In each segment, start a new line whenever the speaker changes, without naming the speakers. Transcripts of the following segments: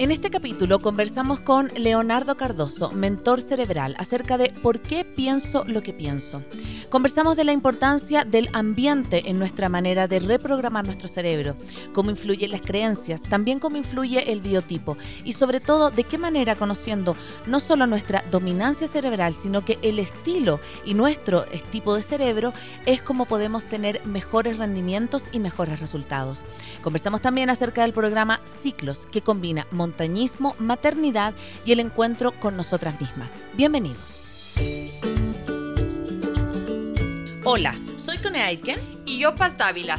En este capítulo conversamos con Leonardo Cardoso, mentor cerebral, acerca de por qué pienso lo que pienso. Conversamos de la importancia del ambiente en nuestra manera de reprogramar nuestro cerebro, cómo influyen las creencias, también cómo influye el biotipo y sobre todo de qué manera conociendo no solo nuestra dominancia cerebral, sino que el estilo y nuestro tipo de cerebro es como podemos tener mejores rendimientos y mejores resultados. Conversamos también acerca del programa Ciclos, que combina montañismo, maternidad y el encuentro con nosotras mismas. Bienvenidos. Hola, soy Cone Aitken
y yo Paz Dávila.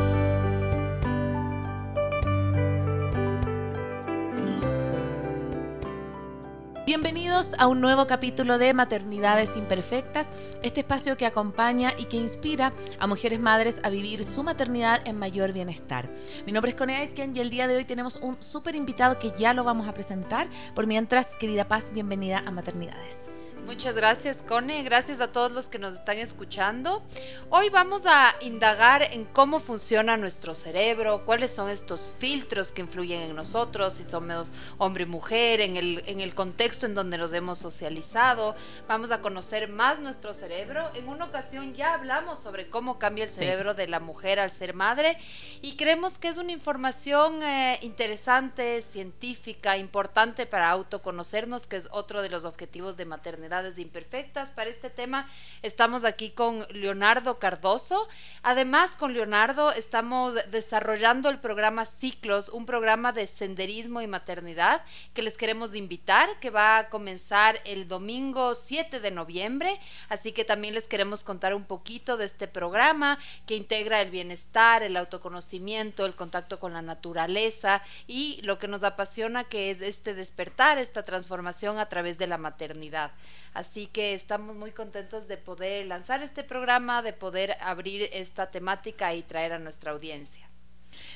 Bienvenidos a un nuevo capítulo de Maternidades Imperfectas, este espacio que acompaña y que inspira a mujeres madres a vivir su maternidad en mayor bienestar. Mi nombre es Connie Aitken y el día de hoy tenemos un súper invitado que ya lo vamos a presentar. Por mientras, querida Paz, bienvenida a Maternidades.
Muchas gracias, Cone. Gracias a todos los que nos están escuchando. Hoy vamos a indagar en cómo funciona nuestro cerebro, cuáles son estos filtros que influyen en nosotros, si somos hombre y mujer, en el, en el contexto en donde nos hemos socializado. Vamos a conocer más nuestro cerebro. En una ocasión ya hablamos sobre cómo cambia el cerebro de la mujer al ser madre y creemos que es una información eh, interesante, científica, importante para autoconocernos, que es otro de los objetivos de maternidad imperfectas. Para este tema estamos aquí con Leonardo Cardoso. Además, con Leonardo estamos desarrollando el programa Ciclos, un programa de senderismo y maternidad que les queremos invitar, que va a comenzar el domingo 7 de noviembre. Así que también les queremos contar un poquito de este programa que integra el bienestar, el autoconocimiento, el contacto con la naturaleza y lo que nos apasiona que es este despertar, esta transformación a través de la maternidad. Así que estamos muy contentos de poder lanzar este programa, de poder abrir esta temática y traer a nuestra audiencia.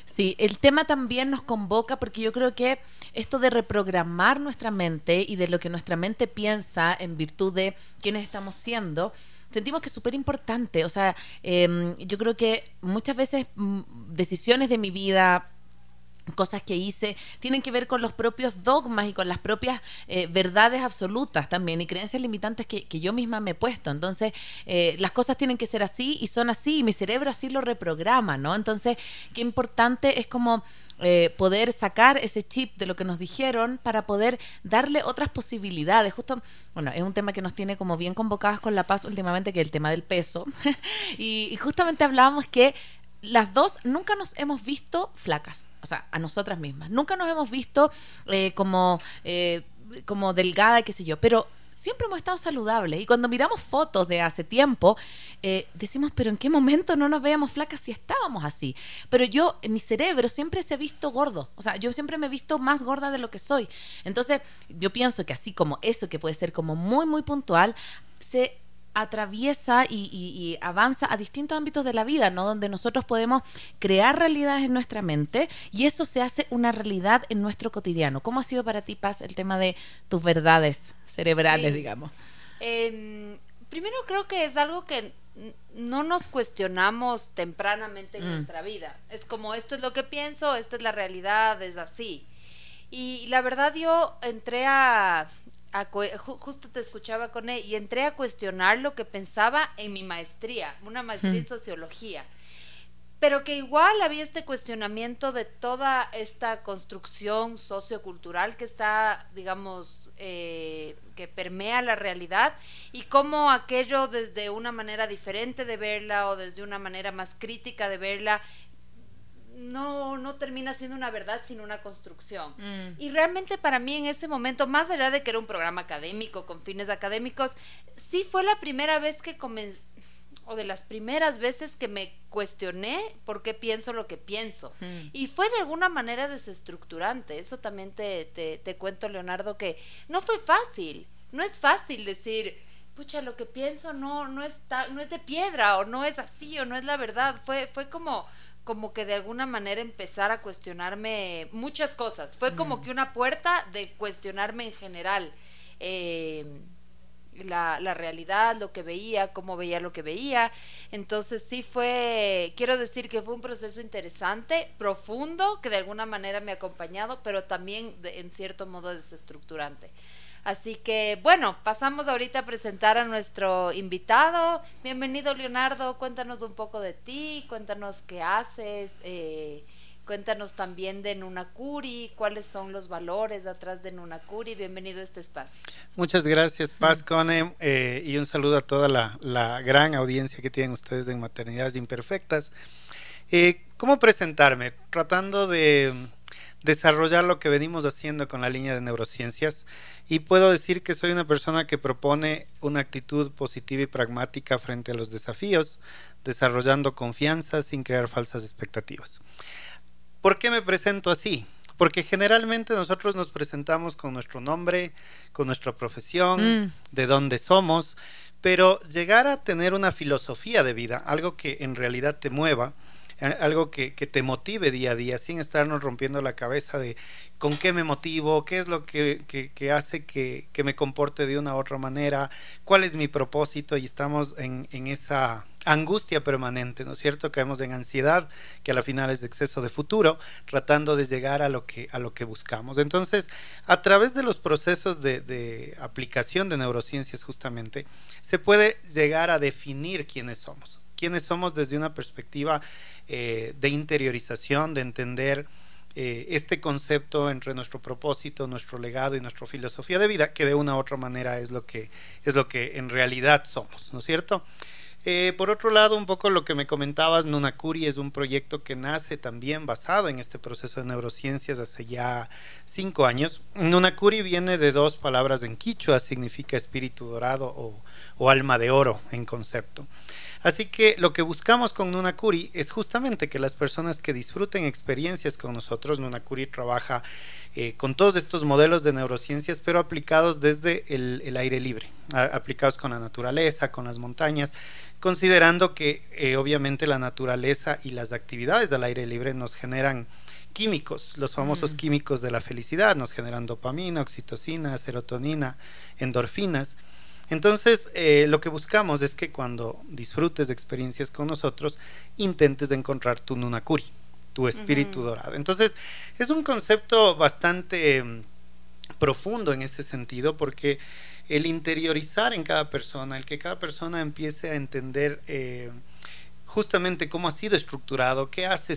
Sí, el tema también nos convoca porque yo creo que esto de reprogramar nuestra mente y de lo que nuestra mente piensa en virtud de quiénes estamos siendo, sentimos que es súper importante. O sea, em, yo creo que muchas veces mm, decisiones de mi vida, cosas que hice tienen que ver con los propios dogmas y con las propias eh, verdades absolutas también y creencias limitantes que, yo misma me he puesto. Entonces, eh, las cosas tienen que ser así y son así y mi cerebro así lo reprograma, ¿no? Entonces, qué importante es como... Eh, poder sacar ese chip de lo que nos dijeron para poder darle otras posibilidades. Justo, bueno, es un tema que nos tiene como bien convocadas con la paz últimamente, que es el tema del peso. y justamente hablábamos que las dos nunca nos hemos visto flacas o sea, a nosotras mismas. Nunca nos hemos visto eh, como, eh, como delgada, qué sé yo, pero siempre hemos estado saludables. Y cuando miramos fotos de hace tiempo, eh, decimos, pero ¿en qué momento no nos veíamos flacas si estábamos así? Pero yo, en mi cerebro, siempre se ha visto gordo. O sea, yo siempre me he visto más gorda de lo que soy. Entonces, yo pienso que así como eso, que puede ser como muy, muy puntual, se atraviesa y, avanza a distintos ámbitos de la vida, ¿no? Donde nosotros podemos crear realidades en nuestra mente y eso se hace una realidad en nuestro cotidiano. ¿Cómo ha sido para ti, Paz, el tema de tus verdades cerebrales, digamos?
Em, primero creo que es algo que no nos cuestionamos tempranamente en mm. nuestra vida. Es como esto es lo que pienso, esta es la realidad, es así. Y la verdad yo entré a justo te escuchaba con él y entré a cuestionar lo que pensaba en mi maestría, una maestría en sociología. Pero que igual había este cuestionamiento de toda esta construcción sociocultural que está, digamos, eh, que permea la realidad y cómo aquello desde una manera diferente de verla o desde una manera más crítica de verla no, no termina siendo una verdad sino una construcción. Mm. Y realmente para mí en ese momento, más allá de que era un programa académico con fines académicos, sí fue la primera vez que comencé o de las primeras veces que me cuestioné por qué pienso lo que pienso. Mm. Y fue de alguna manera desestructurante. Eso también te, te, te, cuento, Leonardo, que no fue fácil. No es fácil decir, pucha, lo que pienso no, no, está, no es de piedra, o no es así, o no es la verdad. Fue, fue como, como que de alguna manera empezar a cuestionarme muchas cosas. Fue como mm. que una puerta de cuestionarme en general. Eh, la, la, realidad, lo que veía, cómo veía lo que veía. Entonces sí fue, quiero decir que fue un proceso interesante, profundo, que de alguna manera me ha acompañado, pero también en cierto modo desestructurante. Así que bueno, pasamos ahorita a presentar a nuestro invitado. Bienvenido Leonardo, cuéntanos un poco de ti, cuéntanos qué haces. Eh, Cuéntanos también de Nunacuri, cuáles son los valores atrás de Nunacuri. Bienvenido a este espacio.
Muchas gracias, Paz Cone, eh, y un saludo a toda la, gran audiencia que tienen ustedes en Maternidades Imperfectas. Eh, ¿Cómo presentarme? Tratando de desarrollar lo que venimos haciendo con la línea de neurociencias y puedo decir que soy una persona que propone una actitud positiva y pragmática frente a los desafíos, desarrollando confianza sin crear falsas expectativas. ¿Por qué me presento así? Porque generalmente nosotros nos presentamos con nuestro nombre, con nuestra profesión, mm. de dónde somos, pero llegar a tener una filosofía de vida, algo que en realidad te mueva, algo que, te motive día a día, sin estarnos rompiendo la cabeza de con qué me motivo, qué es lo que, hace que, me comporte de una u otra manera, cuál es mi propósito y estamos en, en esa angustia permanente, ¿no es cierto? Caemos en ansiedad, que a la final es de exceso de futuro, tratando de llegar a lo que, a lo que buscamos. Entonces, a través de los procesos de, aplicación de neurociencias justamente, se puede llegar a definir quiénes somos. Quiénes somos desde una perspectiva eh, de interiorización, de entender eh, este concepto entre nuestro propósito, nuestro legado y nuestra filosofía de vida, que de una u otra manera es lo que, es lo que en realidad somos, ¿no es cierto? Eh, por otro lado, un poco lo que me comentabas, Nunakuri es un proyecto que nace también basado en este proceso de neurociencias hace ya cinco años. Nunakuri viene de dos palabras en quichua, significa espíritu dorado o, alma de oro en concepto. Así que lo que buscamos con Nunakuri es justamente que las personas que disfruten experiencias con nosotros, Nunakuri trabaja eh, con todos estos modelos de neurociencias, pero aplicados desde el aire libre, aplicados con la naturaleza, con las montañas, considerando que eh, obviamente la naturaleza y las actividades del aire libre nos generan químicos, los famosos mm. químicos de la felicidad, nos generan dopamina, oxitocina, serotonina, endorfinas. Entonces, eh, lo que buscamos es que cuando disfrutes de experiencias con nosotros, intentes de encontrar tu nunakuri, tu espíritu dorado. Entonces, es un concepto bastante mm, profundo en ese sentido porque el interiorizar en cada persona, el que cada persona empiece a entender eh, justamente cómo ha sido estructurado, qué hace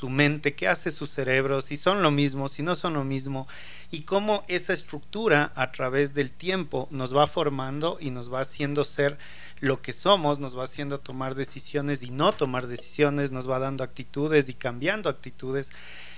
su mente, qué hace su cerebro, si son lo mismo, si no son lo mismo, y cómo esa estructura a través del tiempo nos va formando y nos va haciendo ser lo que somos, nos va haciendo tomar decisiones y no tomar decisiones, nos va dando actitudes y cambiando actitudes.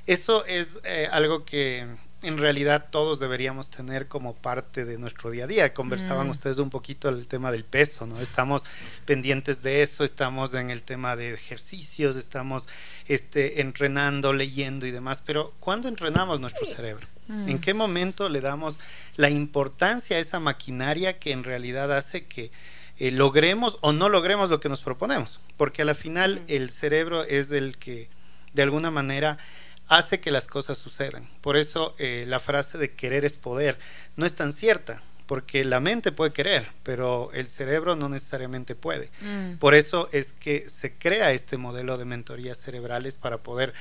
Eso es eh, algo que en realidad todos deberíamos tener como parte de nuestro día a día. Conversaban mm. ustedes un poquito el tema del peso, ¿no? Estamos pendientes de eso, estamos en el tema de ejercicios, estamos este, entrenando, leyendo y demás, pero ¿cuándo entrenamos nuestro cerebro? Mm. ¿En qué momento le damos la importancia a esa maquinaria que en realidad hace que eh, logremos o no logremos lo que nos proponemos? Porque a la final mm. el cerebro es el que de alguna manera hace que las cosas sucedan. Por eso eh, la frase de querer es poder no es tan cierta, porque la mente puede querer, pero el cerebro no necesariamente puede. Mm. Por eso es que se crea este modelo de mentorías cerebrales para poder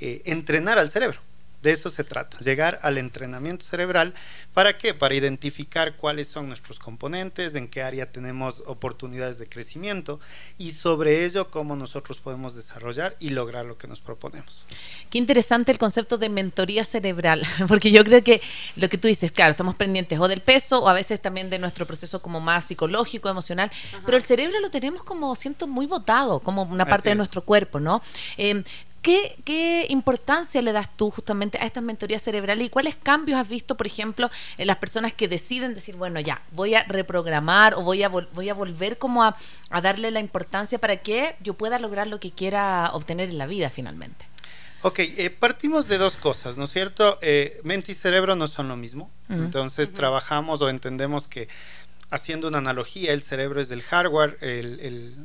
eh, entrenar al cerebro. De eso se trata, llegar al entrenamiento cerebral. ¿Para qué? Para identificar cuáles son nuestros componentes, en qué área tenemos oportunidades de crecimiento y sobre ello cómo nosotros podemos desarrollar y lograr lo que nos proponemos.
Qué interesante el concepto de mentoría cerebral, porque yo creo que lo que tú dices, claro, estamos pendientes o del peso o a veces también de nuestro proceso como más psicológico, emocional, pero el cerebro lo tenemos como, siento, muy votado, como una parte de nuestro cuerpo, ¿no? Eh, ¿qué, ¿qué importancia le das tú justamente a estas mentorías cerebrales y cuáles cambios has visto, por ejemplo, en las personas que deciden decir, bueno, ya, voy a reprogramar o voy a, voy a volver como a, a darle la importancia para que yo pueda lograr lo que quiera obtener en la vida finalmente?
Ok, eh, partimos de dos cosas, ¿no es cierto? Eh, mente y cerebro no son lo mismo. Entonces trabajamos o entendemos que haciendo una analogía, el cerebro es del hardware,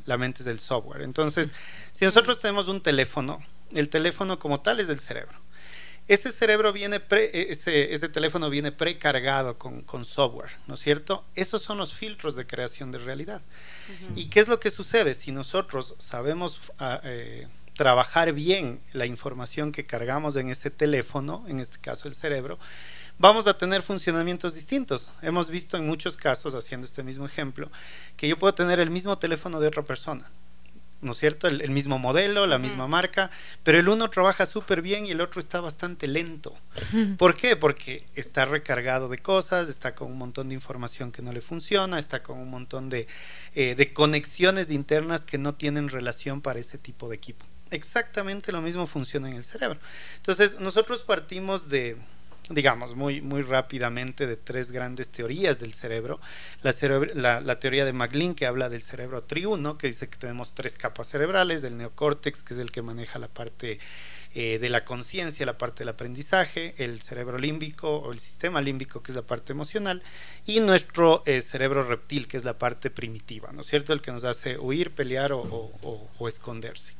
la mente es del software. Entonces, si nosotros tenemos un teléfono, el teléfono como tal es del cerebro. Ese cerebro viene, eh, ese, teléfono viene precargado con, software, ¿no es cierto? Esos son los filtros de creación de realidad. ¿Y qué es lo que sucede? Si nosotros sabemos ah, eh, trabajar bien la información que cargamos en ese teléfono, en este caso el cerebro, vamos a tener funcionamientos distintos. Hemos visto en muchos casos, haciendo este mismo ejemplo, que yo puedo tener el mismo teléfono de otra persona. ¿No es cierto? El, mismo modelo, la misma marca, pero el uno trabaja súper bien y el otro está bastante lento. ¿Por qué? Porque está recargado de cosas, está con un montón de información que no le funciona, está con un montón de, eh, de conexiones internas que no tienen relación para ese tipo de equipo. Exactamente lo mismo funciona en el cerebro. Entonces, nosotros partimos de, digamos, muy, muy rápidamente de tres grandes teorías del cerebro. La, teoría de McLean, que habla del cerebro triuno, que dice que tenemos tres capas cerebrales, del neocórtex, que es el que maneja la parte eh, de la conciencia, la parte del aprendizaje, el cerebro límbico o el sistema límbico, que es la parte emocional, y nuestro eh, cerebro reptil, que es la parte primitiva, ¿no es cierto? El que nos hace huir, pelear o esconderse.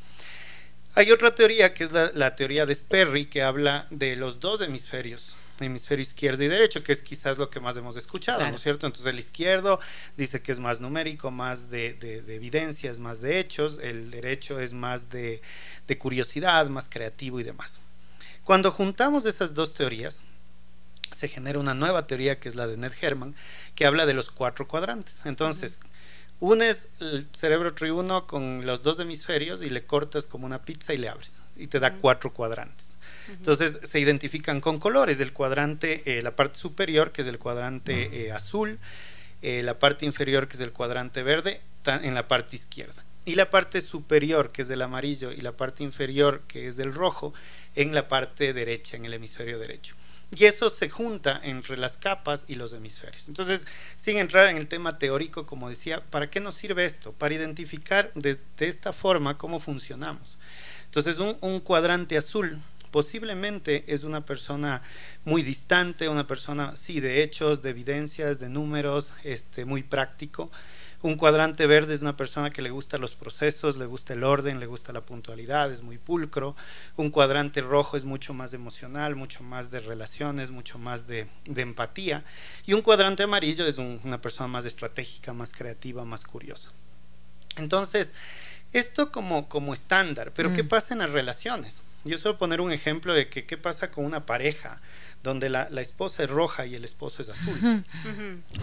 Hay otra teoría que es la, teoría de Sperry que habla de los dos hemisferios, hemisferio izquierdo y derecho, que es quizás lo que más hemos escuchado, ¿no es cierto? Entonces el izquierdo dice que es más numérico, más de, evidencias, más de hechos, el derecho es más de, curiosidad, más creativo y demás. Cuando juntamos esas dos teorías, se genera una nueva teoría que es la de Ned Herman, que habla de los cuatro cuadrantes. Entonces, unes el cerebro triuno con los dos hemisferios y le cortas como una pizza y le abres y te da cuatro cuadrantes. Entonces se identifican con colores, el cuadrante, eh, la parte superior que es el cuadrante eh, azul, eh, la parte inferior que es el cuadrante verde en la parte izquierda y la parte superior que es el amarillo y la parte inferior que es el rojo en la parte derecha, en el hemisferio derecho. Y eso se junta entre las capas y los hemisferios. Entonces, sin entrar en el tema teórico, como decía, ¿para qué nos sirve esto? Para identificar de, esta forma cómo funcionamos. Entonces, un, cuadrante azul posiblemente es una persona muy distante, una persona, sí, de hechos, de evidencias, de números, este, muy práctico. Un cuadrante verde es una persona que le gusta los procesos, le gusta el orden, le gusta la puntualidad, es muy pulcro. Un cuadrante rojo es mucho más emocional, mucho más de relaciones, mucho más de, empatía. Y un cuadrante amarillo es una persona más estratégica, más creativa, más curiosa. Entonces, esto como, como estándar, pero ¿qué mm. pasa en las relaciones? Yo suelo poner un ejemplo de que qué pasa con una pareja donde la, esposa es roja y el esposo es azul.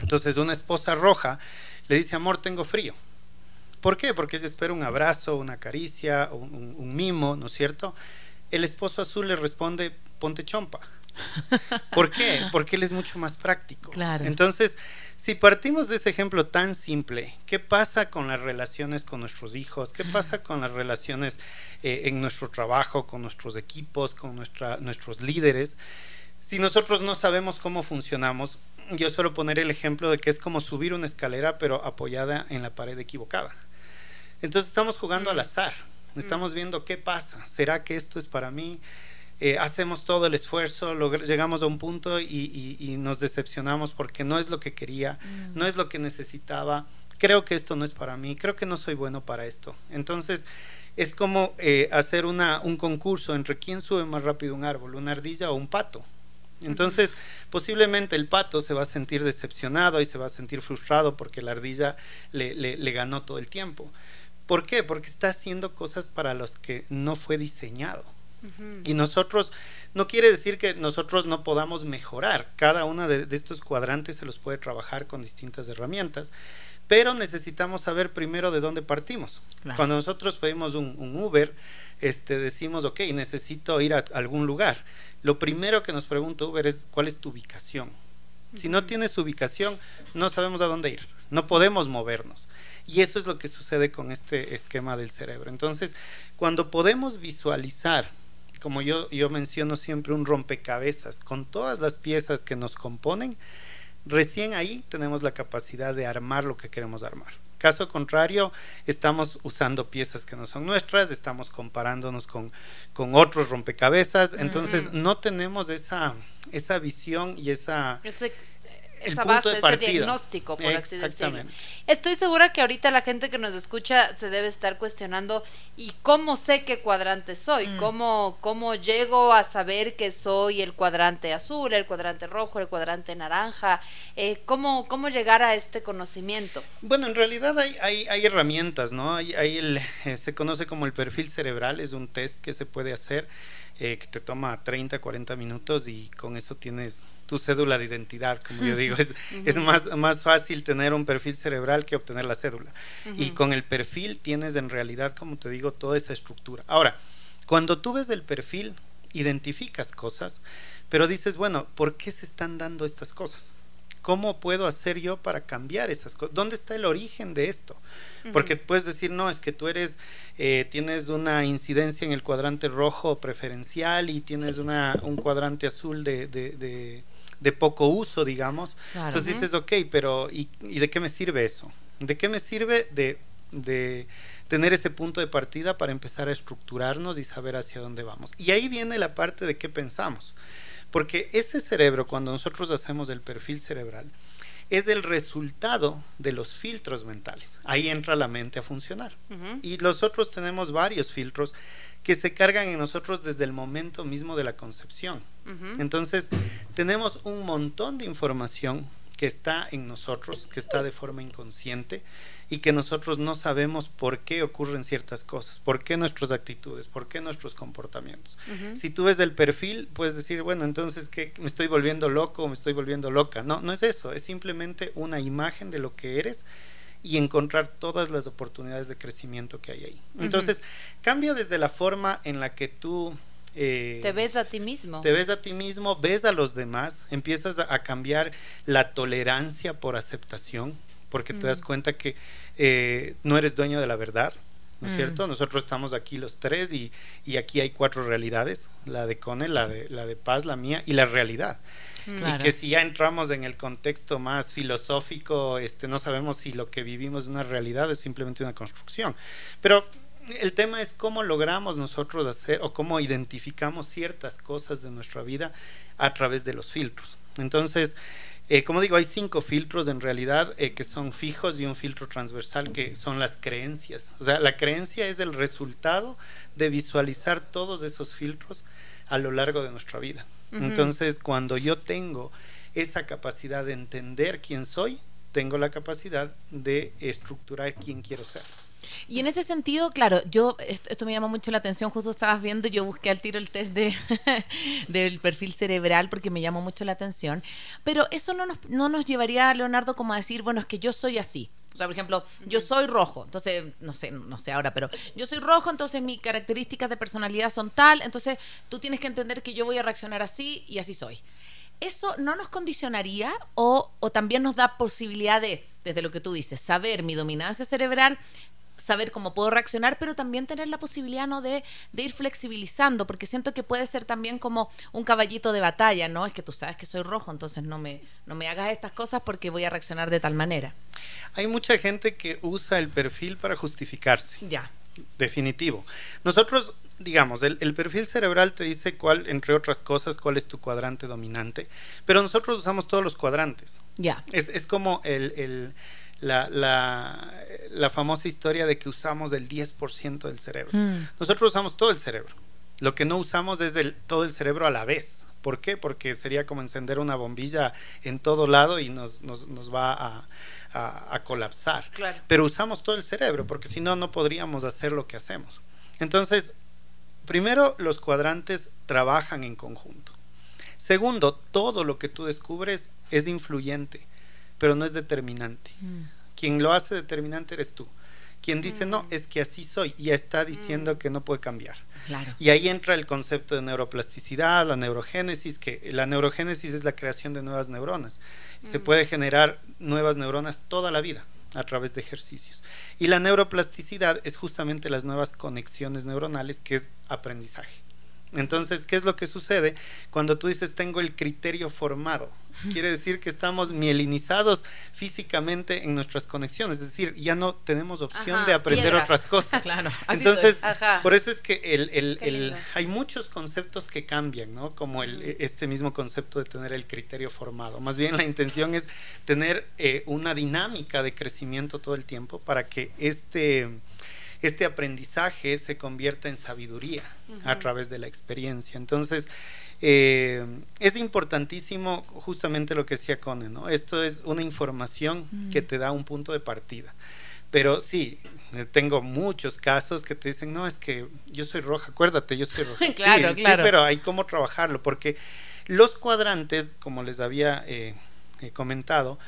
Entonces, una esposa roja le dice, amor, tengo frío. ¿Por qué? Porque se espera un abrazo, una caricia, un, mimo, ¿no es cierto? El esposo azul le responde, ponte chompa. ¿Por qué? Porque él es mucho más práctico.
Claro.
Entonces, si partimos de ese ejemplo tan simple, ¿qué pasa con las relaciones con nuestros hijos? ¿Qué pasa con las relaciones eh, en nuestro trabajo, con nuestros equipos, con nuestra, nuestros líderes? Si nosotros no sabemos cómo funcionamos, yo suelo poner el ejemplo de que es como subir una escalera pero apoyada en la pared equivocada. Entonces estamos jugando al azar, estamos viendo qué pasa, ¿será que esto es para mí? Eh, hacemos todo el esfuerzo, llegamos a un punto y, nos decepcionamos porque no es lo que quería, mm. no es lo que necesitaba, creo que esto no es para mí, creo que no soy bueno para esto. Entonces es como eh, hacer una, un concurso entre quién sube más rápido un árbol, una ardilla o un pato. Entonces, posiblemente el pato se va a sentir decepcionado y se va a sentir frustrado porque la ardilla le, ganó todo el tiempo. ¿Por qué? Porque está haciendo cosas para los que no fue diseñado. Y nosotros, no quiere decir que nosotros no podamos mejorar. Cada uno de, estos cuadrantes se los puede trabajar con distintas herramientas, pero necesitamos saber primero de dónde partimos. Cuando nosotros pedimos un, un Uber, este, decimos, ok, necesito ir a algún lugar. Lo primero que nos pregunta Uber es, ¿cuál es tu ubicación? Si no tienes ubicación, no sabemos a dónde ir, no podemos movernos. Y eso es lo que sucede con este esquema del cerebro. Entonces, cuando podemos visualizar, como yo, yo menciono siempre, un rompecabezas. Con todas las piezas que nos componen, recién ahí tenemos la capacidad de armar lo que queremos armar. Caso contrario, estamos usando piezas que no son nuestras, estamos comparándonos con, con otros rompecabezas, entonces no tenemos esa, esa visión y esa
esa base, ese diagnóstico, por así decirlo. Estoy segura que ahorita la gente que nos escucha se debe estar cuestionando, ¿y cómo sé qué cuadrante soy? Mm. ¿Cómo, ¿Cómo llego a saber que soy el cuadrante azul, el cuadrante rojo, el cuadrante naranja? Eh, ¿cómo, ¿Cómo llegar a este conocimiento?
Bueno, en realidad hay, hay, hay herramientas, ¿no? Hay, hay el, eh, se conoce como el perfil cerebral, es un test que se puede hacer, eh, que te toma 30, 40 minutos y con eso tienes tu cédula de identidad, como yo digo. Es, es más, más fácil tener un perfil cerebral que obtener la cédula. Y con el perfil tienes en realidad, como te digo, toda esa estructura. Ahora, cuando tú ves el perfil, identificas cosas, pero dices, bueno, ¿por qué se están dando estas cosas? ¿Cómo puedo hacer yo para cambiar esas cosas? ¿Dónde está el origen de esto? Porque puedes decir, no, es que tú eres, eh, tienes una incidencia en el cuadrante rojo preferencial y tienes una, un cuadrante azul de, de de poco uso, digamos. Entonces dices, ok, pero ¿y, de qué me sirve eso? ¿De qué me sirve de, de tener ese punto de partida para empezar a estructurarnos y saber hacia dónde vamos? Y ahí viene la parte de qué pensamos. Porque ese cerebro, cuando nosotros hacemos el perfil cerebral, es el resultado de los filtros mentales. Ahí entra la mente a funcionar. Y nosotros tenemos varios filtros que se cargan en nosotros desde el momento mismo de la concepción. Entonces, tenemos un montón de información que está en nosotros, que está de forma inconsciente y que nosotros no sabemos por qué ocurren ciertas cosas, por qué nuestras actitudes, por qué nuestros comportamientos. Si tú ves el perfil, puedes decir, bueno, entonces que me estoy volviendo loco o me estoy volviendo loca. No, no es eso, es simplemente una imagen de lo que eres y encontrar todas las oportunidades de crecimiento que hay ahí. Entonces, cambia desde la forma en la que tú...
Eh, te ves a ti mismo.
Te ves a ti mismo, ves a los demás, empiezas a, cambiar la tolerancia por aceptación, porque te das cuenta que eh, no eres dueño de la verdad, ¿no es cierto? Nosotros estamos aquí los tres y, y, aquí hay cuatro realidades, la de Cone, la de, la de Paz, la mía y la realidad. Y que si ya entramos en el contexto más filosófico, este, no sabemos si lo que vivimos es una realidad o es simplemente una construcción. Pero el tema es cómo logramos nosotros hacer o cómo identificamos ciertas cosas de nuestra vida a través de los filtros. Entonces, eh, como digo, hay cinco filtros en realidad eh, que son fijos y un filtro transversal que son las creencias. O sea, la creencia es el resultado de visualizar todos esos filtros a lo largo de nuestra vida. Entonces, cuando yo tengo esa capacidad de entender quién soy, tengo la capacidad de estructurar quién quiero ser.
Y en ese sentido, claro, yo esto, me llama mucho la atención, justo estabas viendo, yo busqué al tiro el test de, del perfil cerebral porque me llamó mucho la atención, pero eso no nos, no nos llevaría, Leonardo, como a decir, bueno, es que yo soy así. O sea, por ejemplo, yo soy rojo, entonces, no sé, no sé ahora, pero yo soy rojo, entonces mis características de personalidad son tal, entonces tú tienes que entender que yo voy a reaccionar así y así soy. ¿Eso no nos condicionaría o, o también nos da posibilidad de, desde lo que tú dices, saber mi dominancia cerebral, saber cómo puedo reaccionar, pero también tener la posibilidad ¿no? de, de, ir flexibilizando, porque siento que puede ser también como un caballito de batalla, ¿no? Es que tú sabes que soy rojo, entonces no me, no me hagas estas cosas porque voy a reaccionar de tal manera.
Hay mucha gente que usa el perfil para justificarse.
Ya.
Definitivo. Nosotros, digamos, el, el perfil cerebral te dice cuál, entre otras cosas, cuál es tu cuadrante dominante, pero nosotros usamos todos los cuadrantes.
Ya.
Es, es como el, el la, la, la, famosa historia de que usamos el 10% del cerebro. Mm. Nosotros usamos todo el cerebro. Lo que no usamos es el, todo el cerebro a la vez. ¿Por qué? Porque sería como encender una bombilla en todo lado y nos, nos, nos va a, a, colapsar. Pero usamos todo el cerebro porque si no, no podríamos hacer lo que hacemos. Entonces, primero, los cuadrantes trabajan en conjunto. Segundo, todo lo que tú descubres es influyente pero no es determinante. Mm. Quien lo hace determinante eres tú. Quien dice no, es que así soy, y ya está diciendo que no puede cambiar.
Claro.
Y ahí entra el concepto de neuroplasticidad, la neurogénesis, que la neurogénesis es la creación de nuevas neuronas. Se puede generar nuevas neuronas toda la vida a través de ejercicios. Y la neuroplasticidad es justamente las nuevas conexiones neuronales, que es aprendizaje. Entonces, ¿qué es lo que sucede cuando tú dices tengo el criterio formado? Quiere decir que estamos mielinizados físicamente en nuestras conexiones, es decir, ya no tenemos opción
Ajá,
de aprender
piedra.
otras cosas.
Claro, así
Entonces, por eso es que el, hay muchos conceptos que cambian, ¿no? Como el, este mismo concepto de tener el criterio formado. Más bien la intención es tener eh, una dinámica de crecimiento todo el tiempo para que este, este aprendizaje se convierta en sabiduría a través de la experiencia. Entonces, eh, es importantísimo justamente lo que decía Cone, ¿no? Esto es una información que te da un punto de partida. Pero sí, eh, tengo muchos casos que te dicen, no, es que yo soy roja, acuérdate, yo soy roja. Sí,
Claro,
sí,
claro.
pero hay cómo trabajarlo, porque los cuadrantes, como les había eh, eh, comentado,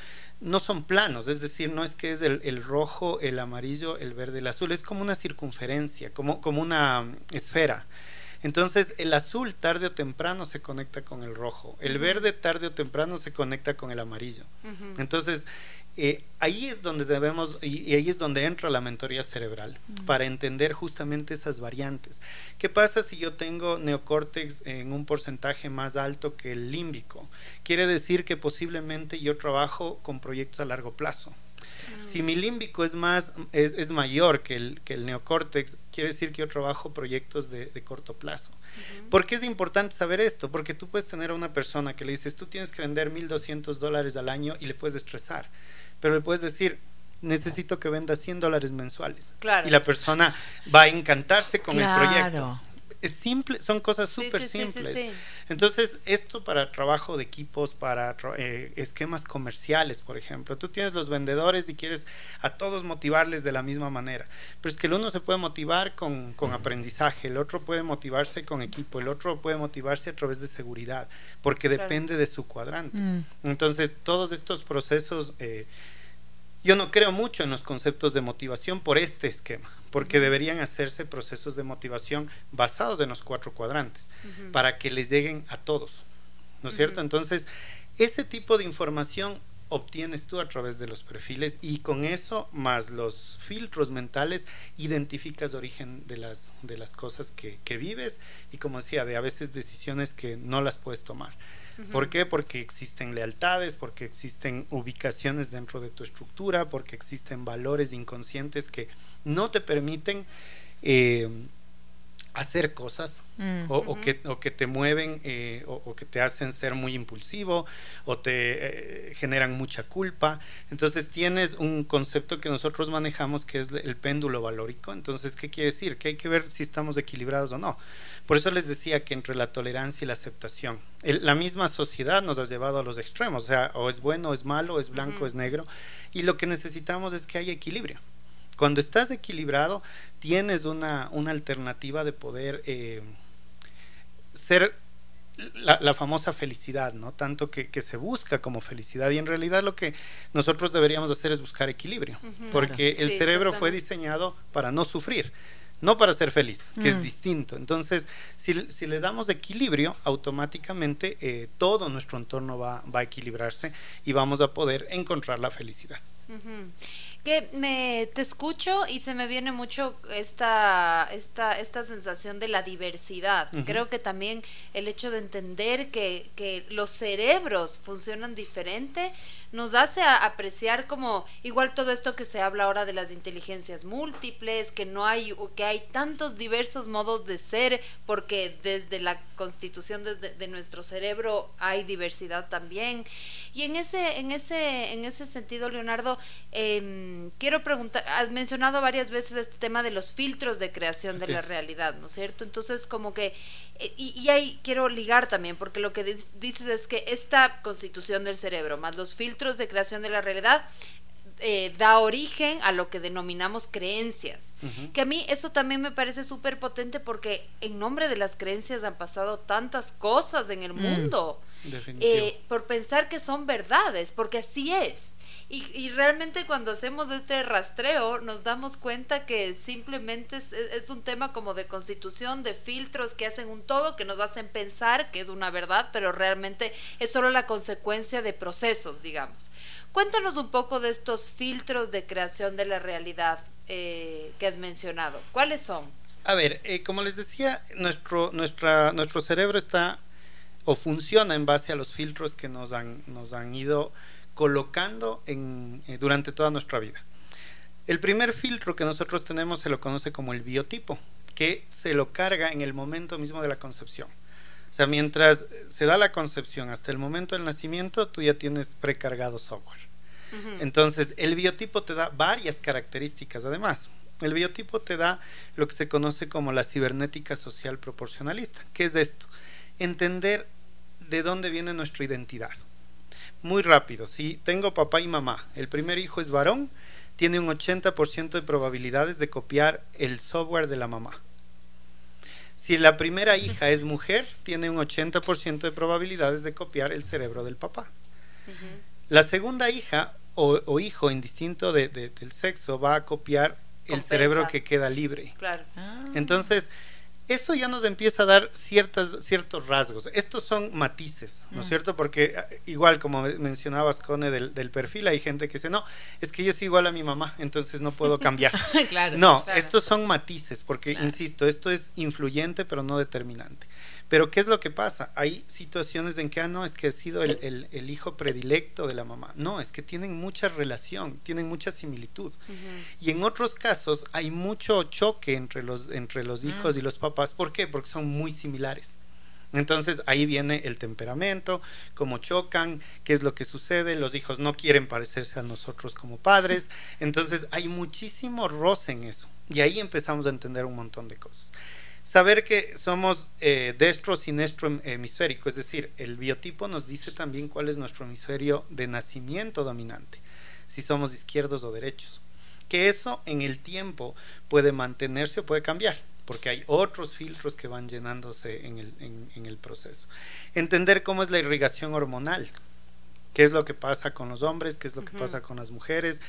no son planos, es decir, no es que es el, el rojo, el amarillo, el verde, el azul, es como una circunferencia, como, como una mm, esfera. Entonces, el azul tarde o temprano se conecta con el rojo, el verde tarde o temprano se conecta con el amarillo. Entonces, eh, ahí es donde debemos, y, ahí es donde entra la mentoría cerebral, para entender justamente esas variantes. ¿Qué pasa si yo tengo neocórtex en un porcentaje más alto que el límbico? Quiere decir que posiblemente yo trabajo con proyectos a largo plazo. Si mi límbico es más es, es mayor que el, que el neocórtex, quiere decir que yo trabajo proyectos de, de corto plazo. ¿Por qué es importante saber esto? Porque tú puedes tener a una persona que le dices, tú tienes que vender 1.200 dólares al año y le puedes estresar, pero le puedes decir, necesito que venda 100 dólares mensuales.
Claro.
Y la persona va a encantarse con el proyecto. Es simple, son cosas súper
sí, sí, sí,
simples.
sí.
Entonces, esto para trabajo de equipos, para eh, esquemas comerciales, por ejemplo. Tú tienes los vendedores y quieres a todos motivarles de la misma manera. Pero es que el uno se puede motivar con, con aprendizaje, el otro puede motivarse con equipo, el otro puede motivarse a través de seguridad, porque
Claro.
depende de su cuadrante.
Mm.
Entonces, todos estos procesos, eh, yo no creo mucho en los conceptos de motivación por este esquema, porque deberían hacerse procesos de motivación basados en los cuatro cuadrantes, para que les lleguen a todos, ¿no es cierto? Entonces, ese tipo de información obtienes tú a través de los perfiles y con eso más los filtros mentales identificas origen de las de las cosas que, que vives y como decía de a veces decisiones que no las puedes tomar ¿Por qué? Porque existen lealtades, porque existen ubicaciones dentro de tu estructura, porque existen valores inconscientes que no te permiten eh, hacer cosas
Mm.
o, que, o que te mueven eh, o, o que te hacen ser muy impulsivo o te eh, generan mucha culpa. Entonces tienes un concepto que nosotros manejamos que es el péndulo valórico. Entonces, ¿qué quiere decir? Que hay que ver si estamos equilibrados o no. Por eso les decía que entre la tolerancia y la aceptación, el- la misma sociedad nos ha llevado a los extremos, o sea, o es bueno o es malo, o es blanco o
Ujú.
es negro, y lo que necesitamos es que haya equilibrio. Cuando estás equilibrado, tienes una, una alternativa de poder eh, ser la, la famosa felicidad, ¿no? Tanto que, que se busca como felicidad y en realidad lo que nosotros deberíamos hacer es buscar equilibrio, porque el
Sí,
cerebro fue diseñado para no sufrir, no para ser feliz, que
Mm.
es distinto. Entonces, si, si le damos equilibrio, automáticamente eh, todo nuestro entorno va, va a equilibrarse y vamos a poder encontrar la felicidad.
Que me te escucho y se me viene mucho esta, esta, esta sensación de la diversidad. Creo que también el hecho de entender que, que los cerebros funcionan diferente nos hace a- apreciar como igual todo esto que se habla ahora de las inteligencias múltiples, que no hay, que hay tantos diversos modos de ser, porque desde la constitución desde, de nuestro cerebro hay diversidad también. Y en ese, en ese, en ese sentido, Leonardo, em, quiero preguntar, has mencionado varias veces este tema de los filtros de creación de la
es.
realidad, ¿no es cierto? Entonces, como que, eh, y, y ahí quiero ligar también, porque lo que dices es que esta constitución del cerebro, más los filtros de creación de la realidad, eh, da origen a lo que denominamos creencias. Que a mí eso también me parece súper potente porque en nombre de las creencias han pasado tantas cosas en el
Mm.
mundo eh, por pensar que son verdades, porque así es. Y, realmente cuando hacemos este rastreo nos damos cuenta que simplemente es, es, un tema como de constitución, de filtros que hacen un todo, que nos hacen pensar que es una verdad, pero realmente es solo la consecuencia de procesos, digamos. Cuéntanos un poco de estos filtros de creación de la realidad eh, que has mencionado. ¿Cuáles son?
A ver, eh, como les decía, nuestro, nuestra, nuestro cerebro está o funciona en base a los filtros que nos han, nos han ido colocando en, eh, durante toda nuestra vida. El primer filtro que nosotros tenemos se lo conoce como el biotipo, que se lo carga en el momento mismo de la concepción. O sea, mientras se da la concepción hasta el momento del nacimiento, tú ya tienes precargado software. Entonces, el biotipo te da varias características además. El biotipo te da lo que se conoce como la cibernética social proporcionalista. ¿Qué es esto? Entender de dónde viene nuestra identidad. Muy rápido, si tengo papá y mamá, el primer hijo es varón, tiene un 80% de probabilidades de copiar el software de la mamá. Si la primera hija es mujer, tiene un 80% de probabilidades de copiar el cerebro del papá. La segunda hija o, hijo, indistinto de, del sexo, va a copiar el cerebro que queda libre.
Claro.
Ah. Entonces, eso ya nos empieza a dar ciertas, ciertos rasgos. Estos son matices, ¿no es mm. cierto? Porque ah, igual como mencionabas, Cone, del, del, perfil, hay gente que dice, no, es que yo soy igual a mi mamá, entonces no puedo cambiar.
claro,
no, estos son matices, porque, insisto, esto es influyente, pero no determinante. Pero ¿qué es lo que pasa? Hay situaciones en que, ah, no, es que ha sido el, el, hijo predilecto de la mamá. No, es que tienen mucha relación, tienen mucha similitud. Y en otros casos hay mucho choque entre los, entre los hijos y los papás. ¿Por qué? Porque son muy similares. Entonces ahí viene el temperamento, cómo chocan, qué es lo que sucede, los hijos no quieren parecerse a nosotros como padres, entonces hay muchísimo roce en eso y ahí empezamos a entender un montón de cosas saber que somos eh, destro siniestro hemisférico, es decir, el biotipo nos dice también cuál es nuestro hemisferio de nacimiento dominante, si somos izquierdos o derechos. Que eso en el tiempo puede mantenerse o puede cambiar, porque hay otros filtros que van llenándose en el, en el proceso. Entender cómo es la irrigación hormonal, qué es lo que pasa con los hombres, qué es lo que pasa con las mujeres,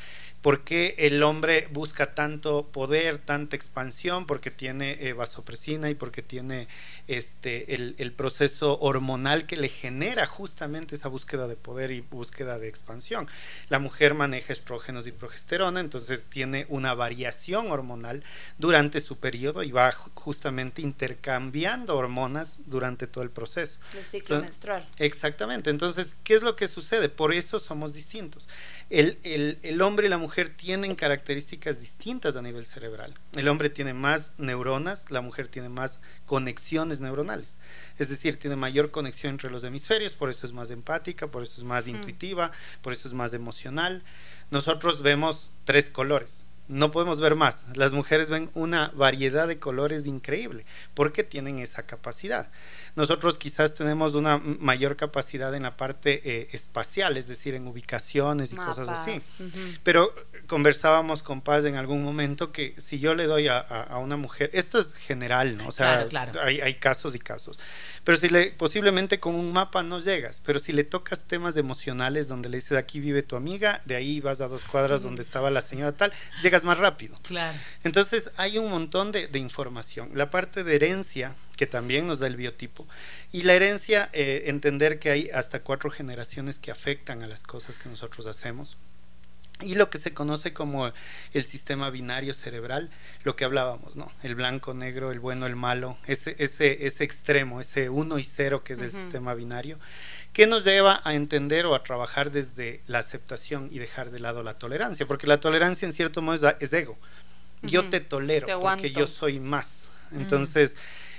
por qué el hombre busca tanto poder, tanta expansión, porque tiene eh, vasopresina y porque tiene este, el, proceso hormonal que le genera justamente esa búsqueda de poder y búsqueda de expansión. La mujer maneja estrógenos y progesterona, entonces tiene una variación hormonal durante su periodo y va justamente intercambiando hormonas durante todo el proceso.
El ciclo menstrual.
Exactamente, entonces, ¿qué es lo que sucede? Por eso somos distintos. El, el, el hombre y la mujer tienen características distintas a nivel cerebral. El hombre tiene más neuronas, la mujer tiene más conexiones neuronales. Es decir, tiene mayor conexión entre los hemisferios, por eso es más empática, por eso es más mm. intuitiva, por eso es más emocional. Nosotros vemos tres colores, no podemos ver más. Las mujeres ven una variedad de colores increíble porque tienen esa capacidad. Nosotros quizás tenemos una mayor capacidad en la parte eh, espacial, es decir, en ubicaciones y cosas así. Pero conversábamos con Paz en algún momento que si yo le doy a, una mujer, esto es general, ¿no? O sea, Hay, hay casos y casos. Pero si le, posiblemente con un mapa no llegas, pero si le tocas temas emocionales donde le dices aquí vive tu amiga, de ahí vas a dos cuadras donde estaba la señora tal, llegas más rápido.
Claro.
Entonces hay un montón de, información. La parte de herencia, que también nos da el biotipo, y la herencia, eh, entender que hay hasta cuatro generaciones que afectan a las cosas que nosotros hacemos y lo que se conoce como el sistema binario cerebral, lo que hablábamos, ¿no? El blanco, negro, el bueno, el malo, ese, ese, ese extremo, ese uno y cero que es el sistema binario, que nos lleva a entender o a trabajar desde la aceptación y dejar de lado la tolerancia, porque la tolerancia en cierto modo es, ego. Yo te tolero porque yo soy más. Entonces,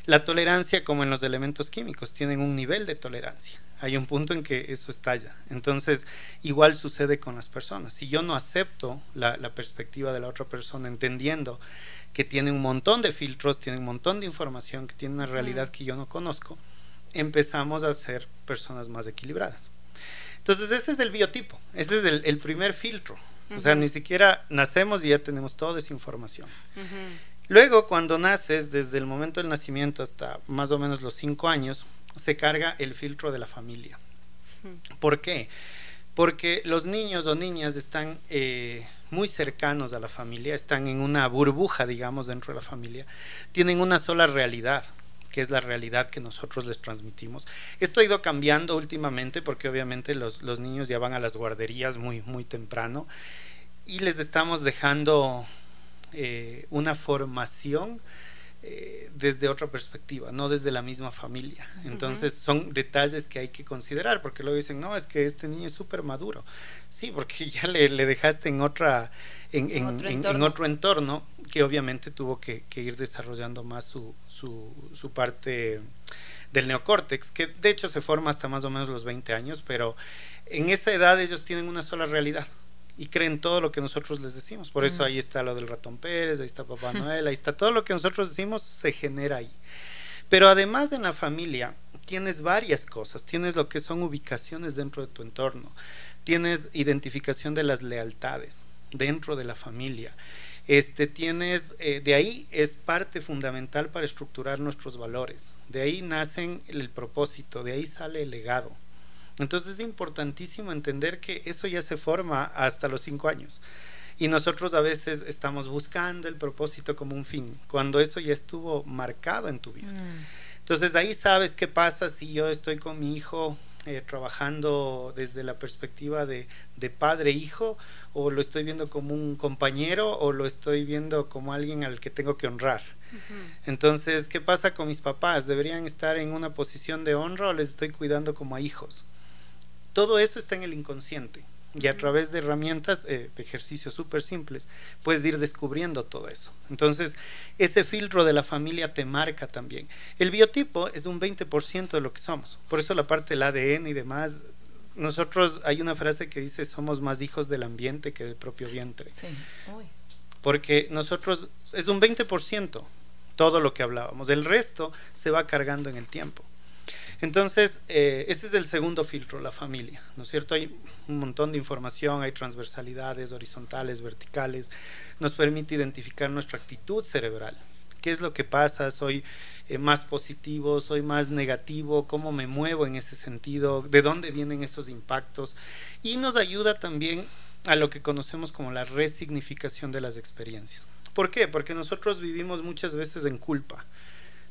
la tolerancia, como en los elementos químicos, tienen un nivel de tolerancia hay un punto en que eso estalla. Entonces, igual sucede con las personas. Si yo no acepto la, perspectiva de la otra persona, entendiendo que tiene un montón de filtros, tiene un montón de información, que tiene una realidad que yo no conozco, empezamos a ser personas más equilibradas. Entonces, ese es el biotipo, ese es el, primer filtro. O sea, ni siquiera nacemos y ya tenemos toda esa información. Luego, cuando naces, desde el momento del nacimiento hasta más o menos los cinco años, se carga el filtro de la familia. ¿Por qué? porque los niños o niñas están eh, muy cercanos a la familia, están en una burbuja, digamos, dentro de la familia, tienen una sola realidad, que es la realidad que nosotros les transmitimos. Esto ha ido cambiando últimamente porque obviamente los, los niños ya van a las guarderías muy, muy temprano y les estamos dejando eh, una formación eh, desde otra perspectiva, no desde la misma familia. Entonces son detalles que hay que considerar, porque luego dicen, no, es que este niño es súper maduro. Sí, porque ya le, dejaste en, otra, en, otro entorno, que obviamente tuvo que, ir desarrollando más su, su, su parte del neocórtex, que de hecho se forma hasta más o menos los 20 años, pero en esa edad ellos tienen una sola realidad y creen todo lo que nosotros les decimos. Por eso ahí está lo del ratón Pérez, ahí está Papá Noel, ahí está todo lo que nosotros decimos se genera ahí. Pero además de la familia, tienes varias cosas. Tienes lo que son ubicaciones dentro de tu entorno. Tienes identificación de las lealtades dentro de la familia. Este, tienes, eh, de ahí es parte fundamental para estructurar nuestros valores. De ahí nacen el propósito, de ahí sale el legado. Entonces es importantísimo entender que eso ya se forma hasta los cinco años. Y nosotros a veces estamos buscando el propósito como un fin, cuando eso ya estuvo marcado en tu vida. Mm. Entonces ahí sabes qué pasa si yo estoy con mi hijo eh, trabajando desde la perspectiva de, padre-hijo, o lo estoy viendo como un compañero, o lo estoy viendo como alguien al que tengo que honrar. Entonces, ¿qué pasa con mis papás? ¿Deberían estar en una posición de honra o les estoy cuidando como a hijos? Todo eso está en el inconsciente y a través de herramientas, eh, ejercicios súper simples, puedes ir descubriendo todo eso. Entonces, ese filtro de la familia te marca también. El biotipo es un 20% de lo que somos. Por eso la parte del ADN y demás, nosotros hay una frase que dice somos más hijos del ambiente que del propio vientre. Sí. Porque nosotros es un 20% todo lo que hablábamos. El resto se va cargando en el tiempo. Entonces, eh, ese es el segundo filtro, la familia, ¿no es cierto? Hay un montón de información, hay transversalidades horizontales, verticales, nos permite identificar nuestra actitud cerebral. ¿Qué es lo que pasa? ¿Soy eh, más positivo? ¿Soy más negativo? ¿Cómo me muevo en ese sentido? ¿De dónde vienen esos impactos? Y nos ayuda también a lo que conocemos como la resignificación de las experiencias. ¿Por qué? Porque nosotros vivimos muchas veces en culpa.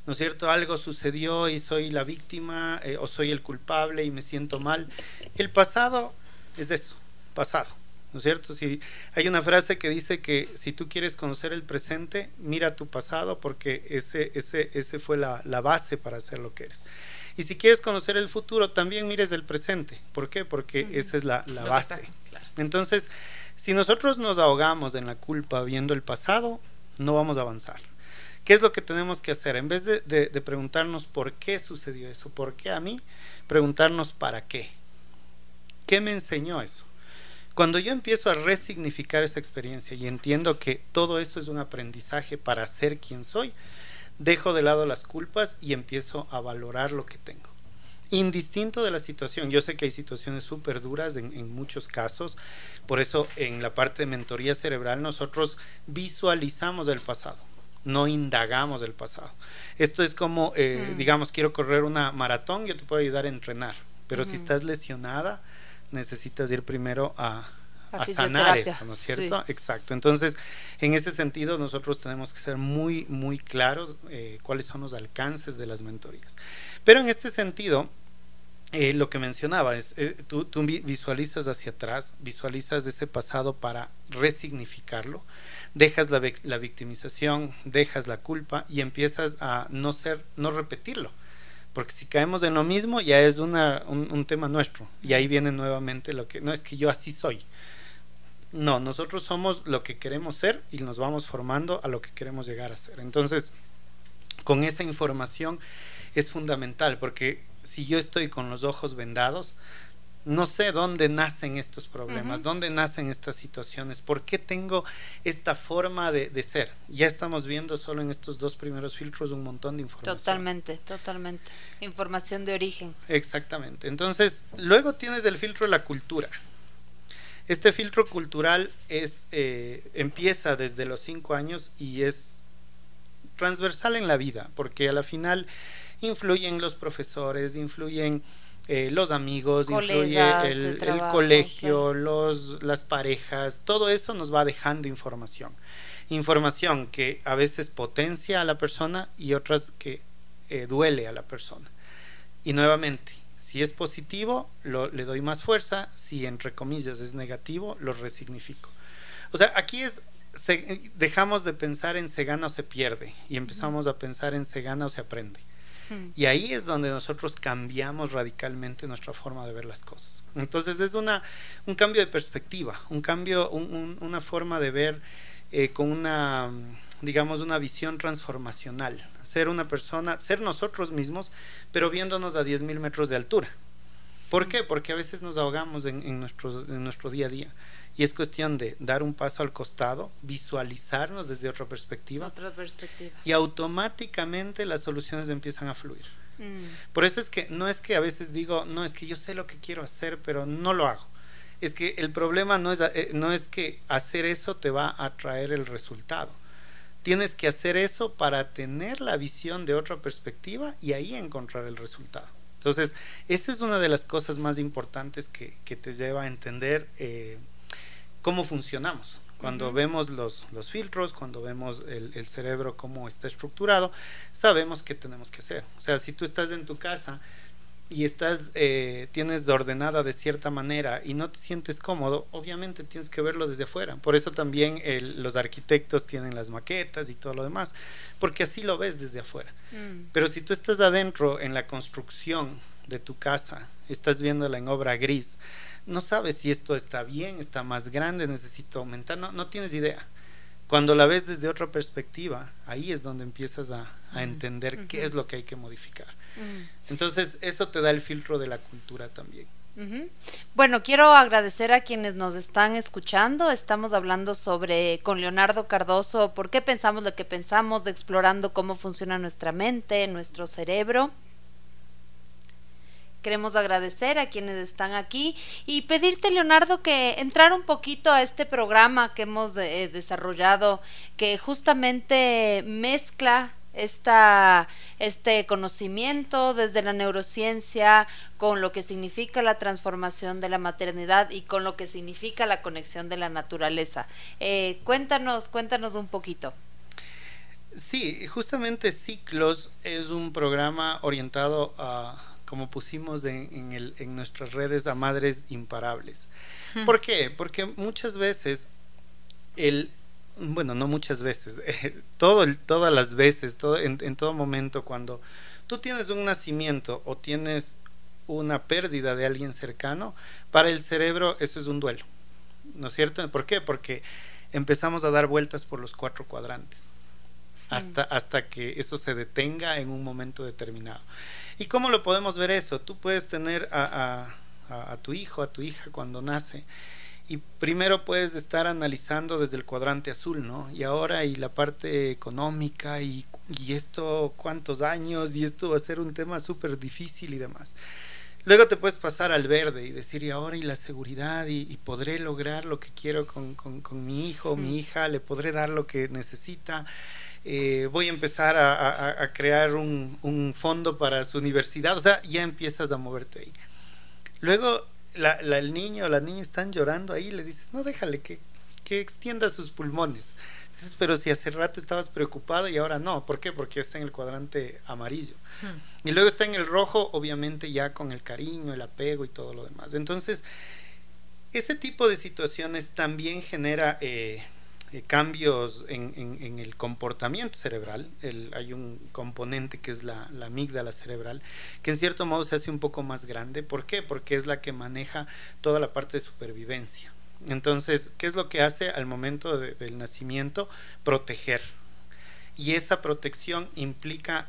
¿No es cierto? Algo sucedió y soy la víctima eh, o soy el culpable y me siento mal. El pasado es eso, pasado, ¿no es cierto? Si hay una frase que dice que si tú quieres conocer el presente, mira tu pasado porque ese, ese, ese fue la, base para ser lo que eres. Y si quieres conocer el futuro, también mires el presente. ¿Por qué? Porque esa es la, base. Entonces, si nosotros nos ahogamos en la culpa viendo el pasado, no vamos a avanzar. ¿Qué es lo que tenemos que hacer? En vez de, preguntarnos por qué sucedió eso, por qué a mí, preguntarnos para qué. ¿Qué me enseñó eso? Cuando yo empiezo a resignificar esa experiencia y entiendo que todo eso es un aprendizaje para ser quien soy, dejo de lado las culpas y empiezo a valorar lo que tengo. Indistinto de la situación, yo sé que hay situaciones súper duras en, en, muchos casos, por eso en la parte de mentoría cerebral nosotros visualizamos el pasado no indagamos del pasado. Esto es como, eh, mm. digamos, quiero correr una maratón, yo te puedo ayudar a entrenar, pero si estás lesionada, necesitas ir primero a, sanar eso, ¿no es cierto? Exacto. Entonces, en ese sentido, nosotros tenemos que ser muy, muy claros eh, cuáles son los alcances de las mentorías. Pero en este sentido, eh, lo que mencionaba es, tú, tú, visualizas hacia atrás, visualizas ese pasado para resignificarlo dejas la, la, victimización, dejas la culpa y empiezas a no ser, no repetirlo. Porque si caemos en lo mismo, ya es una, un, tema nuestro. Y ahí viene nuevamente lo que, no es que yo así soy. No, nosotros somos lo que queremos ser y nos vamos formando a lo que queremos llegar a ser. Entonces, con esa información es fundamental, porque si yo estoy con los ojos vendados, no sé dónde nacen estos problemas, dónde nacen estas situaciones, por qué tengo esta forma de, ser. Ya estamos viendo solo en estos dos primeros filtros un montón de información.
Totalmente, totalmente. Información de origen.
Exactamente. Entonces, luego tienes el filtro de la cultura. Este filtro cultural es eh, empieza desde los cinco años y es transversal en la vida, porque a la final influyen los profesores, influyen eh, los amigos, influye el, colegio, los, las parejas, todo eso nos va dejando información. Información que a veces potencia a la persona y otras que eh, duele a la persona. Y nuevamente, si es positivo, le doy más fuerza, si entre comillas es negativo, lo resignifico. O sea, aquí es, dejamos de pensar en se gana o se pierde y empezamos a pensar en se gana o se aprende. Y ahí es donde nosotros cambiamos radicalmente nuestra forma de ver las cosas. Entonces es una, un cambio de perspectiva, un cambio, una forma de ver eh, con una, digamos, una visión transformacional. Ser una persona, ser nosotros mismos, pero viéndonos a 10.000 metros de altura. ¿Por qué? Porque a veces nos ahogamos en, nuestro, en nuestro día a día. Y es cuestión de dar un paso al costado, visualizarnos desde otra perspectiva.
Otra perspectiva.
Y automáticamente las soluciones empiezan a fluir. Mm. Por eso es que no es que a veces digo, no, es que yo sé lo que quiero hacer, pero no lo hago. Es que el problema no es, eh, no es que hacer eso te va a traer el resultado. Tienes que hacer eso para tener la visión de otra perspectiva y ahí encontrar el resultado. Entonces, esa es una de las cosas más importantes que, que te lleva a entender eh, cómo funcionamos. Cuando vemos los, los, filtros, cuando vemos el, el, cerebro cómo está estructurado, sabemos qué tenemos que hacer. O sea, si tú estás en tu casa y estás, eh, tienes ordenada de cierta manera y no te sientes cómodo, obviamente tienes que verlo desde afuera. Por eso también los arquitectos tienen las maquetas y todo lo demás, porque así lo ves desde afuera. Mm. Pero si tú estás adentro en la construcción de tu casa, estás viéndola en obra gris, no sabes si esto está bien, está más grande, necesito aumentar, no, no tienes idea. Cuando la ves desde otra perspectiva, ahí es donde empiezas a, entender qué es lo que hay que modificar. Entonces, eso te da el filtro de la cultura también.
Bueno, quiero agradecer a quienes nos están escuchando. Estamos hablando sobre con Leonardo Cardoso por qué pensamos lo que pensamos, explorando cómo funciona nuestra mente, nuestro cerebro. Queremos agradecer a quienes están aquí y pedirte, Leonardo, que entrar un poquito a este programa que hemos eh, desarrollado, que justamente mezcla esta, este conocimiento desde la neurociencia con lo que significa la transformación de la maternidad y con lo que significa la conexión de la naturaleza. Eh, cuéntanos, cuéntanos un poquito.
Sí, justamente Ciclos es un programa orientado a como pusimos en, el, en nuestras redes a madres imparables. ¿Por qué? Porque muchas veces el, bueno, no muchas veces, todo todas las veces, todo, en, en, todo momento, cuando tú tienes un nacimiento o tienes una pérdida de alguien cercano, para el cerebro eso es un duelo, ¿no es cierto? ¿Por qué? Porque empezamos a dar vueltas por los cuatro cuadrantes hasta, hasta que eso se detenga en un momento determinado. ¿Y cómo lo podemos ver eso? Tú puedes tener a, a, tu hijo, a tu hija cuando nace. Y primero puedes estar analizando desde el cuadrante azul, ¿no? Y ahora y la parte económica y, y esto cuántos años y esto va a ser un tema súper difícil y demás. Luego te puedes pasar al verde y decir, y ahora y la seguridad, y, podré lograr lo que quiero con, con, con mi hijo, mi hija, le podré dar lo que necesita. Eh, voy a empezar a, crear un, fondo para su universidad, o sea, ya empiezas a moverte ahí. Luego el niño o la niña están llorando ahí, le dices, no, déjale que, extienda sus pulmones. Dices, pero si hace rato estabas preocupado y ahora no, ¿por qué? Porque está en el cuadrante amarillo. Hmm. Y luego está en el rojo, obviamente ya con el cariño, el apego y todo lo demás. Entonces, ese tipo de situaciones también genera... Eh, eh, cambios en, el comportamiento cerebral. hay un componente que es la, amígdala cerebral, que en cierto modo se hace un poco más grande. ¿Por qué? Porque es la que maneja toda la parte de supervivencia. Entonces, ¿qué es lo que hace al momento del nacimiento? Proteger. Y esa protección implica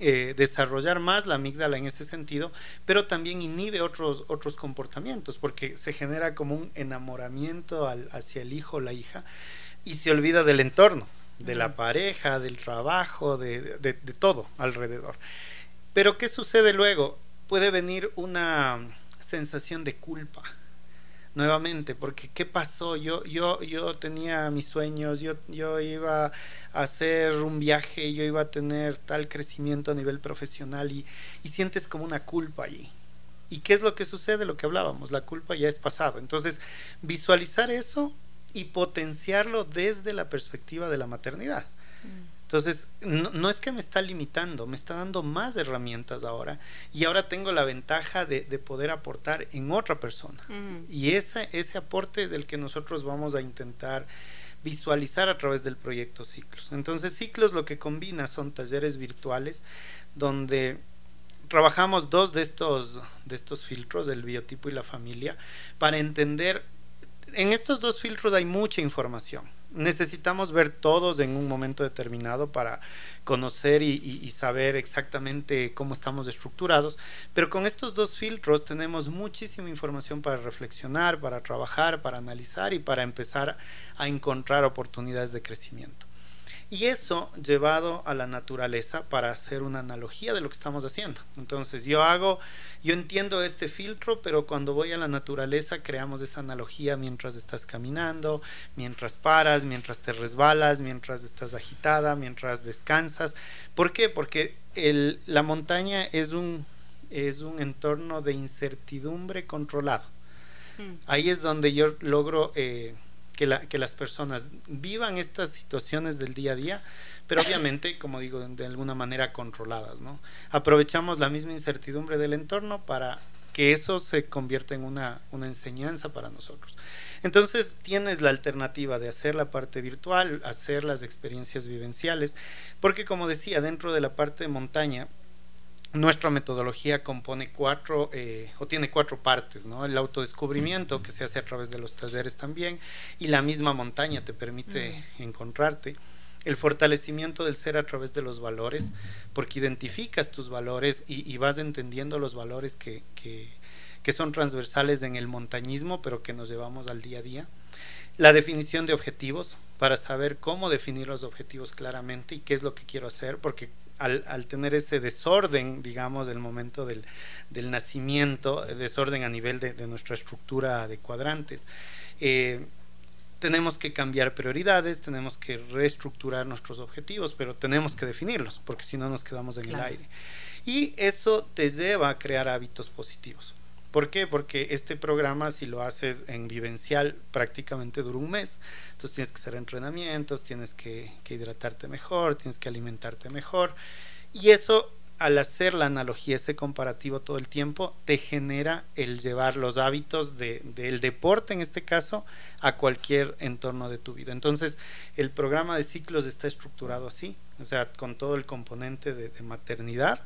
eh, desarrollar más la amígdala en ese sentido, pero también inhibe otros, otros comportamientos, porque se genera como un enamoramiento hacia el hijo o la hija y se olvida del entorno, de la pareja, del trabajo, de, de todo alrededor. Pero ¿qué sucede luego? Puede venir una sensación de culpa nuevamente, porque ¿qué pasó? Yo, yo, yo tenía mis sueños, yo, yo iba a hacer un viaje, yo iba a tener tal crecimiento a nivel profesional y, y sientes como una culpa allí. ¿Y qué es lo que sucede? Lo que hablábamos, la culpa ya es pasado. Entonces, visualizar eso y potenciarlo desde la perspectiva de la maternidad. Entonces, no, es que me está limitando, me está dando más herramientas ahora y ahora tengo la ventaja de, poder aportar en otra persona. Y ese, ese aporte es el que nosotros vamos a intentar visualizar a través del proyecto Ciclos. Entonces, Ciclos lo que combina son talleres virtuales donde trabajamos dos de estos, de estos filtros, el biotipo y la familia, para entender, en estos dos filtros hay mucha información necesitamos ver todos en un momento determinado para conocer y, saber exactamente cómo estamos estructurados, pero con estos dos filtros tenemos muchísima información para reflexionar, para trabajar, para analizar y para empezar a encontrar oportunidades de crecimiento. Y eso llevado a la naturaleza para hacer una analogía de lo que estamos haciendo. Entonces yo hago, yo entiendo este filtro, pero cuando voy a la naturaleza creamos esa analogía mientras estás caminando, mientras paras, mientras te resbalas, mientras estás agitada, mientras descansas. ¿Por qué? Porque el, la montaña es un, es un entorno de incertidumbre controlado. Hmm. Ahí es donde yo logro... Eh, que, las personas vivan estas situaciones del día a día, pero obviamente, como digo, de alguna manera controladas, ¿no? Aprovechamos la misma incertidumbre del entorno para que eso se convierta en una, una enseñanza para nosotros. Entonces tienes la alternativa de hacer la parte virtual, hacer las experiencias vivenciales, porque como decía, dentro de la parte de montaña, nuestra metodología compone cuatro eh, o tiene cuatro partes, ¿no? El autodescubrimiento que se hace a través de los talleres también y la misma montaña te permite encontrarte. El fortalecimiento del ser a través de los valores, porque identificas tus valores y, vas entendiendo los valores que, que, que son transversales en el montañismo, pero que nos llevamos al día a día. La definición de objetivos, para saber cómo definir los objetivos claramente y qué es lo que quiero hacer, porque al, tener ese desorden, digamos, del momento del, nacimiento, desorden a nivel de, nuestra estructura de cuadrantes, eh, tenemos que cambiar prioridades, tenemos que reestructurar nuestros objetivos, pero tenemos que definirlos, porque si no nos quedamos en el aire. Y eso te lleva a crear hábitos positivos. ¿Por qué? Porque este programa, si lo haces en vivencial, prácticamente dura un mes. Entonces tienes que hacer entrenamientos, tienes que, hidratarte mejor, tienes que alimentarte mejor. Y eso, al hacer la analogía, ese comparativo todo el tiempo, te genera el llevar los hábitos del deporte, en este caso, a cualquier entorno de tu vida. Entonces, el programa de ciclos está estructurado así, o sea, con todo el componente de maternidad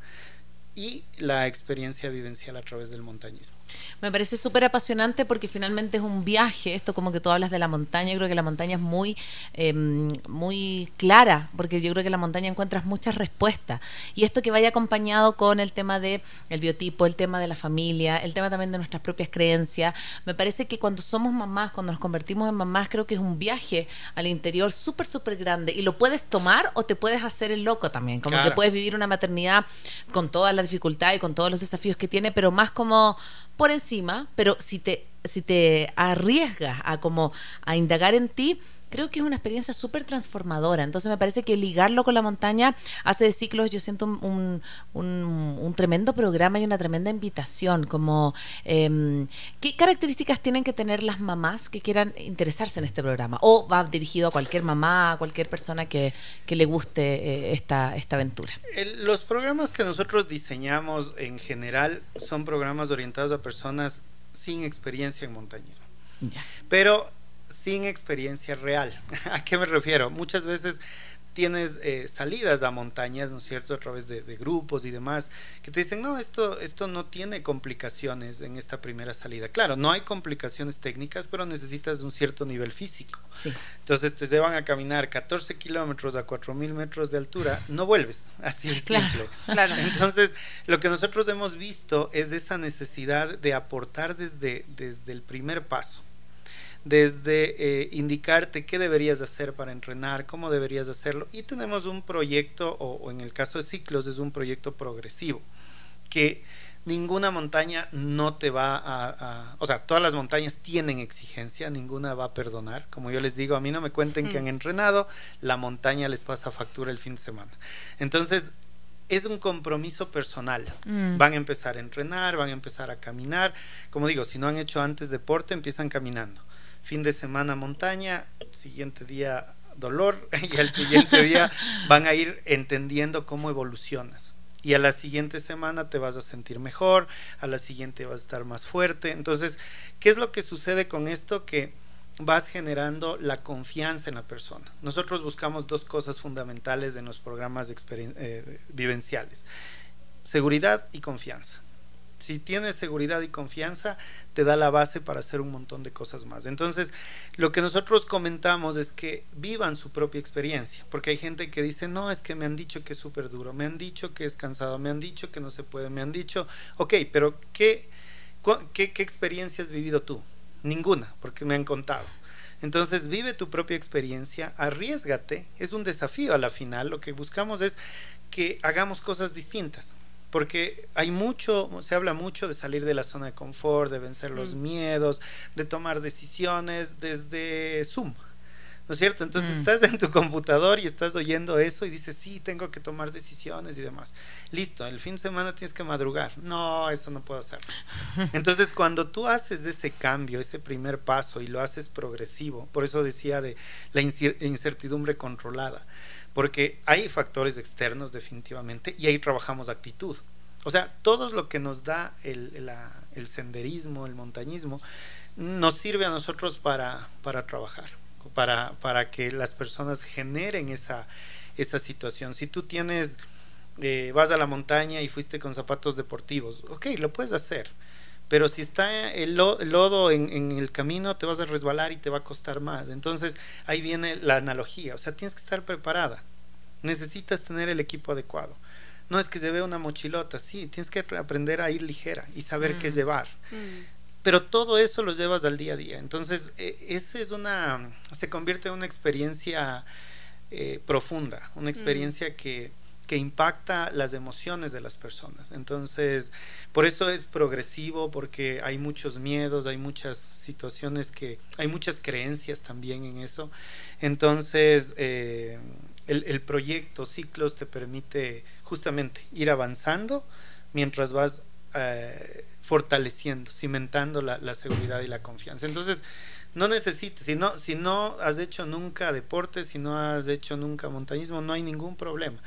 y la experiencia vivencial a través del montañismo.
Me parece súper apasionante porque finalmente es un viaje, esto como que tú hablas de la montaña, yo creo que la montaña es muy, em, muy clara, porque yo creo que en la montaña encuentras muchas respuestas. Y esto que vaya acompañado con el tema de el biotipo, el tema de la familia, el tema también de nuestras propias creencias, me parece que cuando somos mamás, cuando nos convertimos en mamás, creo que es un viaje al interior súper, súper grande. Y lo puedes tomar o te puedes hacer el loco también, como que puedes vivir una maternidad con toda la dificultad y con todos los desafíos que tiene, pero más como por encima, pero si te, si te arriesgas a como a indagar en ti, creo que es una experiencia súper transformadora. Entonces me parece que ligarlo con la montaña hace de ciclos, yo siento un, un, tremendo programa y una tremenda invitación. Como, em, ¿Qué características tienen que tener las mamás que quieran interesarse en este programa? ¿O va dirigido a cualquier mamá, a cualquier persona que, que le guste eh, esta, esta aventura?
los programas que nosotros diseñamos en general son programas orientados a personas sin experiencia en montañismo. Pero sin experiencia real. ¿A qué me refiero? Muchas veces tienes eh, salidas a montañas, ¿no es cierto?, a través de, grupos y demás, que te dicen, no, esto, esto no tiene complicaciones en esta primera salida. Claro, no hay complicaciones técnicas, pero necesitas un cierto nivel físico. Entonces te llevan a caminar 14 kilómetros a 4.000 metros de altura, no vuelves, así es simple. Claro. Entonces, lo que nosotros hemos visto es esa necesidad de aportar desde, desde el primer paso desde eh, indicarte qué deberías hacer para entrenar, cómo deberías hacerlo. Y tenemos un proyecto, o, en el caso de ciclos, es un proyecto progresivo, que ninguna montaña no te va a, o sea, todas las montañas tienen exigencia, ninguna va a perdonar. Como yo les digo, a mí no me cuenten que han entrenado, la montaña les pasa factura el fin de semana. Entonces, es un compromiso personal. Mm. Van a empezar a entrenar, van a empezar a caminar. Como digo, si no han hecho antes deporte, empiezan caminando. Fin de semana montaña, siguiente día dolor y al siguiente día van a ir entendiendo cómo evolucionas. Y a la siguiente semana te vas a sentir mejor, a la siguiente vas a estar más fuerte. Entonces, ¿qué es lo que sucede con esto? Que vas generando la confianza en la persona. Nosotros buscamos dos cosas fundamentales en los programas eh, vivenciales, seguridad y confianza. Si tienes seguridad y confianza, te da la base para hacer un montón de cosas más. Entonces, lo que nosotros comentamos es que vivan su propia experiencia, porque hay gente que dice, no, es que me han dicho que es súper duro, me han dicho que es cansado, me han dicho que no se puede, me han dicho, ok, pero ¿qué, qué, qué experiencia has vivido tú? Ninguna, porque me han contado. Entonces vive tu propia experiencia, arriesgate, es un desafío a la final, lo que buscamos es que hagamos cosas distintas, porque hay mucho, se habla mucho de salir de la zona de confort, de vencer los mm. miedos, de tomar decisiones desde Zoom. ¿no es cierto? Entonces mm. estás en tu computador y estás oyendo eso y dices, sí, tengo que tomar decisiones y demás. Listo, el fin de semana tienes que madrugar. No, eso no puedo hacer. Entonces, cuando tú haces ese cambio, ese primer paso y lo haces progresivo, por eso decía de la incertidumbre controlada, porque hay factores externos definitivamente y ahí trabajamos actitud. O sea, todo lo que nos da el, senderismo, el montañismo, nos sirve a nosotros para, para trabajar para, para que las personas generen esa, esa situación. Si tú tienes, eh, vas a la montaña y fuiste con zapatos deportivos, ok, lo puedes hacer. Pero si está el, lodo en, en, el camino, te vas a resbalar y te va a costar más. Entonces ahí viene la analogía. O sea, tienes que estar preparada. Necesitas tener el equipo adecuado. No es que se vea una mochilota, sí, tienes que aprender a ir ligera y saber qué mm. llevar. Mm pero todo eso lo llevas al día a día. Entonces, eh, esa es una, se convierte en una experiencia eh, profunda, una experiencia que, que, impacta las emociones de las personas. Entonces, por eso es progresivo, porque hay muchos miedos, hay muchas situaciones que, hay muchas creencias también en eso. Entonces, eh, el, proyecto Ciclos te permite justamente ir avanzando mientras vas fortaleciendo, cimentando la, seguridad y la confianza. Entonces, no necesitas, si no, si no has hecho nunca deporte, si no has hecho nunca montañismo, no hay ningún problema.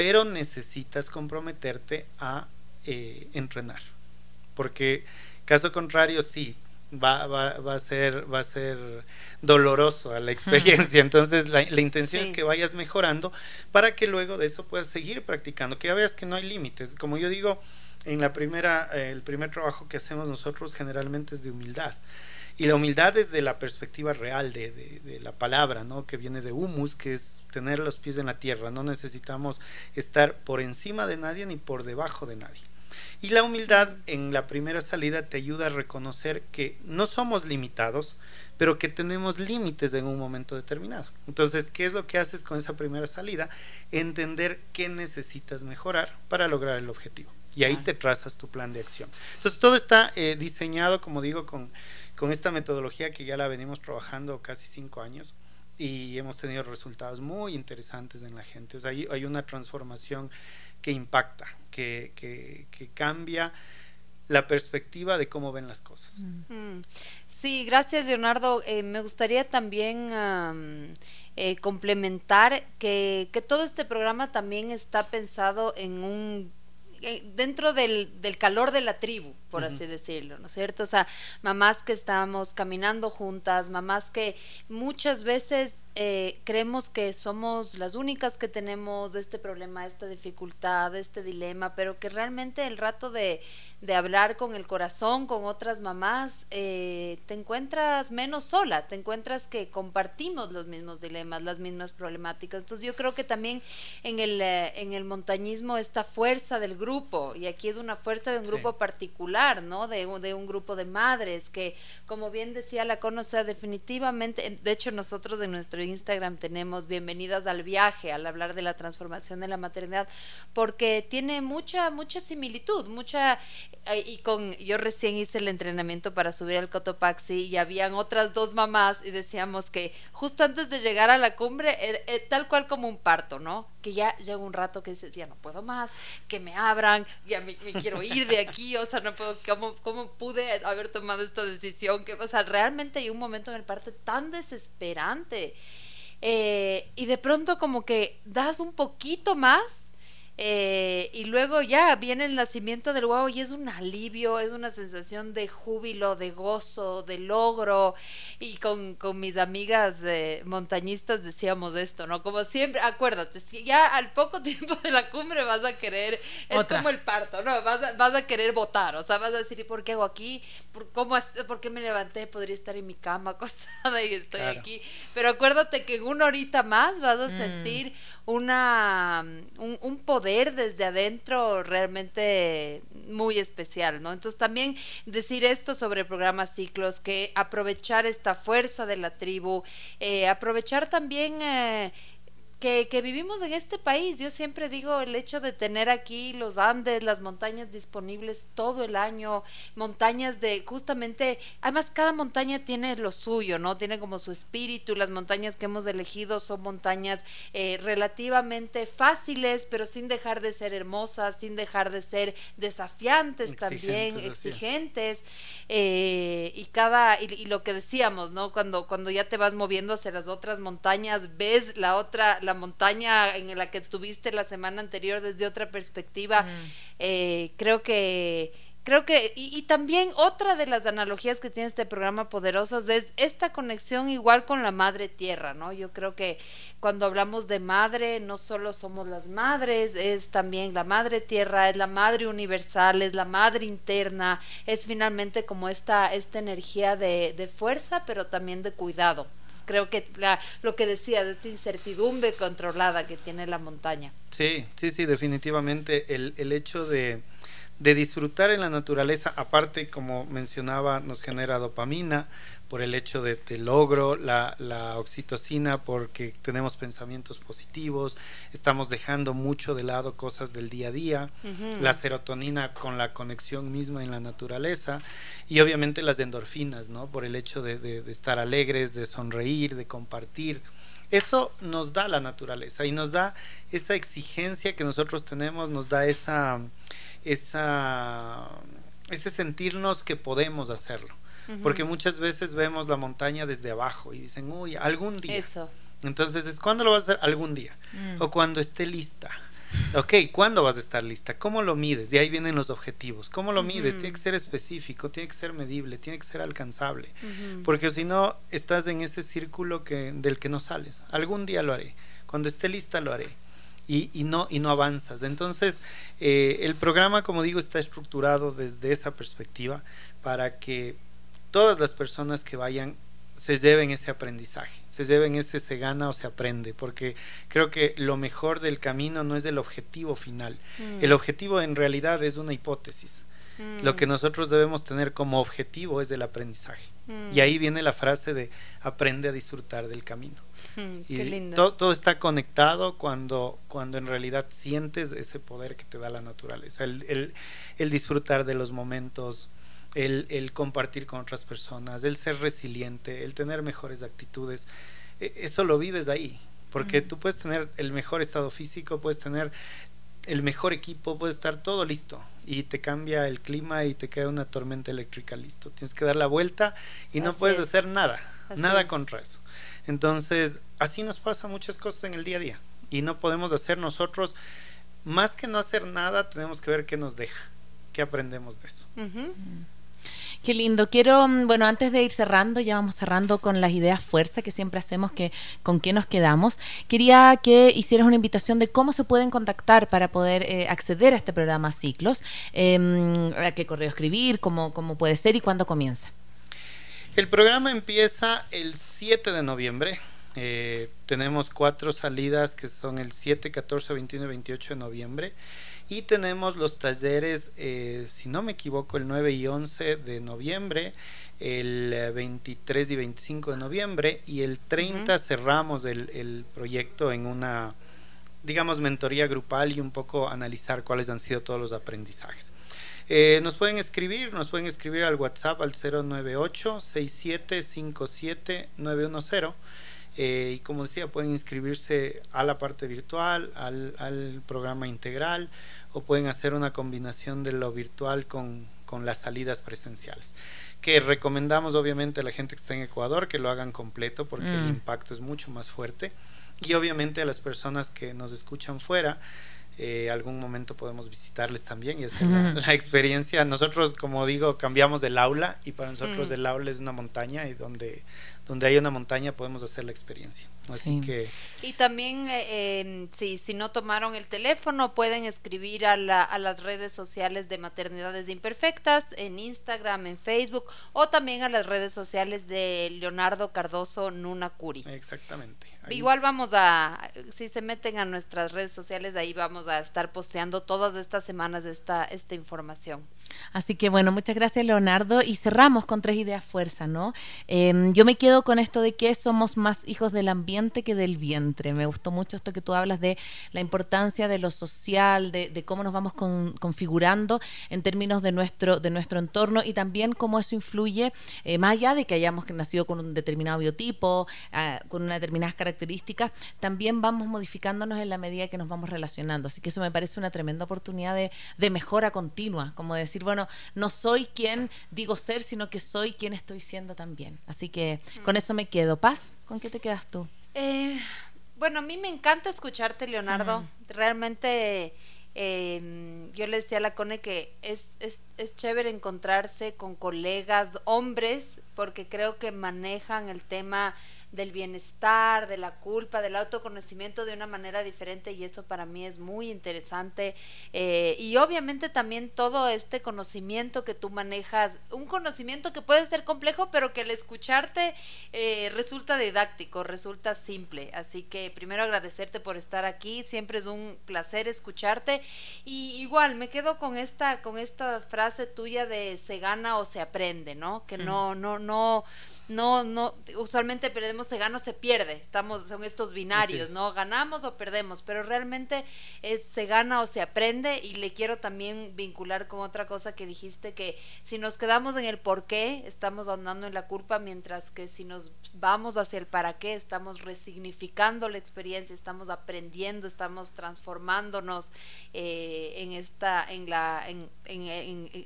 Pero necesitas comprometerte a eh, entrenar. Porque caso contrario, sí, va, va, va, a ser, va a ser doloroso a la experiencia. Entonces, la, intención es que vayas mejorando para que luego de eso puedas seguir practicando, que ya veas que no hay límites. Como yo digo, en la primera, eh, el primer trabajo que hacemos nosotros generalmente es de humildad. Y la humildad es de la perspectiva real de, de, la palabra, ¿no? Que viene de humus, que es tener los pies en la tierra. No necesitamos estar por encima de nadie ni por debajo de nadie. Y la humildad en la primera salida te ayuda a reconocer que no somos limitados, pero que tenemos límites en un momento determinado. Entonces, ¿qué es lo que haces con esa primera salida? Entender qué necesitas mejorar para lograr el objetivo y ahí te trazas tu plan de acción. Entonces todo está eh, diseñado, como digo, con, con esta metodología que ya la venimos trabajando casi cinco años y hemos tenido resultados muy interesantes en la gente. O sea, hay, hay una transformación que impacta, que, que, que, cambia la perspectiva de cómo ven las cosas.
Mm. Sí, gracias Leonardo. Eh, me gustaría también eh, complementar que, que todo este programa también está pensado en un dentro del, del, calor de la tribu, por así decirlo, ¿no es cierto? O sea, mamás que estamos caminando juntas, mamás que muchas veces eh, creemos que somos las únicas que tenemos este problema, esta dificultad, este dilema, pero que realmente el rato de, de hablar con el corazón, con otras mamás, eh, te encuentras menos sola, te encuentras que compartimos los mismos dilemas, las mismas problemáticas. Entonces yo creo que también en el, eh, en el montañismo esta fuerza del grupo, y aquí es una fuerza de un grupo particular, ¿no? De, de un grupo de madres que, como bien decía la conoce, definitivamente, de hecho nosotros en nuestra Instagram tenemos bienvenidas al viaje, al hablar de la transformación de la maternidad, porque tiene mucha, mucha similitud, mucha, eh, y con, yo recién hice el entrenamiento para subir al Cotopaxi y habían otras dos mamás y decíamos que justo antes de llegar a la cumbre, eh, eh, tal cual como un parto, ¿no? Que ya llega un rato que dices, ya no puedo más, que me abran, ya me, quiero ir de aquí, o sea, no puedo, ¿cómo, cómo pude haber tomado esta decisión? que O realmente hay un momento en el parto tan desesperante. Y de pronto como que das un poquito más eh, y luego ya viene el nacimiento del huevo y es un alivio, es una sensación de júbilo, de gozo, de logro. Y con, con mis amigas eh, montañistas decíamos esto, ¿no? Como siempre, acuérdate, ya al poco tiempo de la cumbre vas a querer, es como el parto, ¿no? Vas a, vas a querer votar, o sea, vas a decir, ¿y por qué hago aquí? ¿Por, cómo, ¿Por qué me levanté? Podría estar en mi cama acostada y estoy aquí. Pero acuérdate que en una horita más vas a mm. sentir una, un, un poder desde adentro realmente muy especial, ¿no? Entonces también decir esto sobre el programa Ciclos, que aprovechar esta fuerza de la tribu, eh, aprovechar también... Eh, que, vivimos en este país. Yo siempre digo el hecho de tener aquí los Andes, las montañas disponibles todo el año, montañas de justamente, además cada montaña tiene lo suyo, ¿no? Tiene como su espíritu. Las montañas que hemos elegido son montañas eh, relativamente fáciles, pero sin dejar de ser hermosas, sin dejar de ser desafiantes también, exigentes. Eh, y cada, y, lo que decíamos, ¿no? Cuando, cuando ya te vas moviendo hacia las otras montañas, ves la otra, la montaña en la que estuviste la semana anterior desde otra perspectiva. Eh, creo que creo que, y, también otra de las analogías que tiene este programa Poderosas es esta conexión igual con la madre tierra, ¿no? Yo creo que cuando hablamos de madre, no solo somos las madres, es también la madre tierra, es la madre universal, es la madre interna, es finalmente como esta, esta energía de, de fuerza, pero también de cuidado creo que la, lo que decía de esta incertidumbre controlada que tiene la montaña.
Sí, sí, sí, definitivamente el, el hecho de, de disfrutar en la naturaleza, aparte como mencionaba, nos genera dopamina, por el hecho de, logro, la, oxitocina porque tenemos pensamientos positivos, estamos dejando mucho de lado cosas del día a día, la serotonina con la conexión misma en la naturaleza y obviamente las endorfinas, ¿no? Por el hecho de, estar alegres, de sonreír, de compartir. Eso nos da la naturaleza y nos da esa exigencia que nosotros tenemos, nos da esa, esa, ese sentirnos que podemos hacerlo porque muchas veces vemos la montaña desde abajo y dicen, uy, algún día. Eso. Entonces, es cuando lo vas a hacer? Algún día. Mm. O cuando esté lista. Ok, ¿cuándo vas a estar lista? ¿Cómo lo mides? De ahí vienen los objetivos. ¿Cómo lo mides? Tiene que ser específico, tiene que ser medible, tiene que ser alcanzable. Porque si no, estás en ese círculo que, del que no sales. Algún día lo haré. Cuando esté lista lo haré. Y, y no, y no avanzas. Entonces, eh, el programa, como digo, está estructurado desde esa perspectiva para que todas las personas que vayan se lleven ese aprendizaje, se lleven ese se gana o se aprende, porque creo que lo mejor del camino no es el objetivo final. Mm. El objetivo en realidad es una hipótesis. Mm. Lo que nosotros debemos tener como objetivo es el aprendizaje. Mm. Y ahí viene la frase de aprende a disfrutar del camino. y Todo, está conectado cuando, cuando en realidad sientes ese poder que te da la naturaleza, el, el disfrutar de los momentos el, compartir con otras personas, el ser resiliente, el tener mejores actitudes. E, eso lo vives ahí, porque tú puedes tener el mejor estado físico, puedes tener el mejor equipo, puede estar todo listo y te cambia el clima y te queda una tormenta eléctrica listo. Tienes que dar la vuelta y no puedes hacer nada, nada contra eso. Entonces, así nos pasa muchas cosas en el día a día y no podemos hacer nosotros, más que no hacer nada, tenemos que ver qué nos deja, qué aprendemos de eso.
Qué lindo. Quiero, mm, bueno, antes de ir cerrando, ya vamos cerrando con las ideas fuerza que siempre hacemos, que con qué nos quedamos. Quería que hicieras una invitación de cómo se pueden contactar para poder eh, acceder a este programa Ciclos, eh, a qué correo escribir, cómo, cómo puede ser y cuándo comienza.
El programa empieza el 7 de noviembre. Eh, tenemos cuatro salidas que son el 7, 14, 21 y 28 de noviembre Y tenemos los talleres, eh, si no me equivoco, el 9 y 11 de noviembre, el 23 y 25 de noviembre y el 30 cerramos el, el proyecto en una, digamos, mentoría grupal y un poco analizar cuáles han sido todos los aprendizajes. Eh, nos pueden escribir, nos pueden escribir al WhatsApp al 098-6757-910. Eh, y como decía, pueden inscribirse a la parte virtual, al, al, programa integral, o pueden hacer una combinación de lo virtual con, con las salidas presenciales que recomendamos obviamente a la gente que está en Ecuador que lo hagan completo porque el mm. impacto es mucho más fuerte y obviamente a las personas que nos escuchan fuera eh, algún momento podemos visitarles también y hacer la, experiencia. Nosotros, como digo, cambiamos del aula y para nosotros mm. el aula es una montaña y donde, donde hay una montaña podemos hacer la experiencia. Así que...
Y también, eh, em, si, si no tomaron el teléfono, pueden escribir a, la, a las redes sociales de Maternidades Imperfectas, en Instagram, en Facebook, o también a las redes sociales de Leonardo Cardoso Nuna Curi.
Exactamente.
Igual vamos a, si se meten a nuestras redes sociales, ahí vamos a estar posteando todas estas semanas esta, esta información.
Así que bueno, muchas gracias Leonardo y cerramos con tres ideas fuerza, ¿no? Em, yo me quedo con esto de que somos más hijos del ambiente que del vientre. Me gustó mucho esto que tú hablas de la importancia de lo social, de, cómo nos vamos configurando en términos de nuestro, de nuestro entorno y también cómo eso influye, eh, más allá de que hayamos nacido con un determinado biotipo, ah, con unas determinadas características, también vamos modificándonos en la medida que nos vamos relacionando. Así que eso me parece una tremenda oportunidad de, de mejora continua, como decir, bueno, no soy quien digo ser, sino que soy quien estoy siendo también. Así que con eso me quedo. Paz, ¿con qué te quedas tú?
Eh, bueno, a mí me encanta escucharte, Leonardo. Realmente... Em, yo le decía a la Cone que es, es, es, chévere encontrarse con colegas hombres porque creo que manejan el tema del bienestar, de la culpa, del autoconocimiento de una manera diferente y eso para mí es muy interesante. Eh, y obviamente también todo este conocimiento que tú manejas, un conocimiento que puede ser complejo, pero que al escucharte eh, resulta didáctico, resulta simple. Así que primero agradecerte por estar aquí, siempre es un placer escucharte. Y igual me quedo con esta, con esta frase tuya de se gana o se aprende, ¿no? Que no, no, no, no, no, usualmente perdemos se gana o se pierde. Estamos, son estos binarios, ¿no? Ganamos o perdemos, pero realmente es, se gana o se aprende y le quiero también vincular con otra cosa que dijiste, que si nos quedamos en el por qué, estamos andando en la culpa, mientras que si nos vamos hacia el para qué, estamos resignificando la experiencia, estamos aprendiendo, estamos transformándonos eh, en esta, en la, en,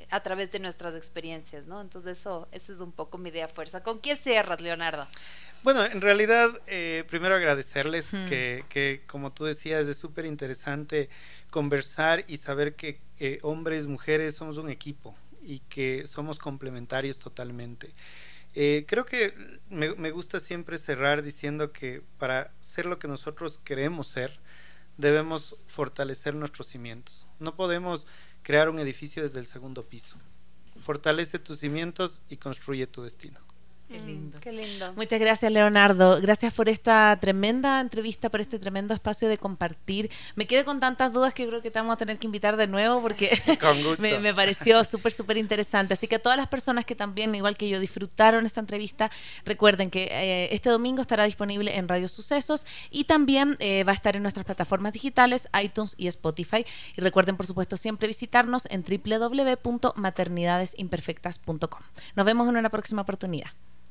a través de nuestras experiencias, ¿no? Entonces eso, esa es un poco mi idea fuerza. ¿Con quién cierras, Leonardo?
Bueno, en realidad, eh, primero agradecerles que, que, como tú decías, es súper interesante conversar y saber que eh, hombres, mujeres, somos un equipo y que somos complementarios totalmente. Eh, creo que me, me, gusta siempre cerrar diciendo que para ser lo que nosotros queremos ser, debemos fortalecer nuestros cimientos. No podemos crear un edificio desde el segundo piso. Fortalece tus cimientos y construye tu destino.
Qué mm, lindo.
qué lindo.
Muchas gracias, Leonardo. Gracias por esta tremenda entrevista, por este tremendo espacio de compartir. Me quedé con tantas dudas que creo que te vamos a tener que invitar de nuevo porque me, pareció súper, súper interesante. Así que a todas las personas que también, igual que yo, disfrutaron esta entrevista, recuerden que eh, este domingo estará disponible en Radio Sucesos y también eh, va a estar en nuestras plataformas digitales, iTunes y Spotify. Y recuerden, por supuesto, siempre visitarnos en www.maternidadesimperfectas.com. Nos vemos en una próxima oportunidad.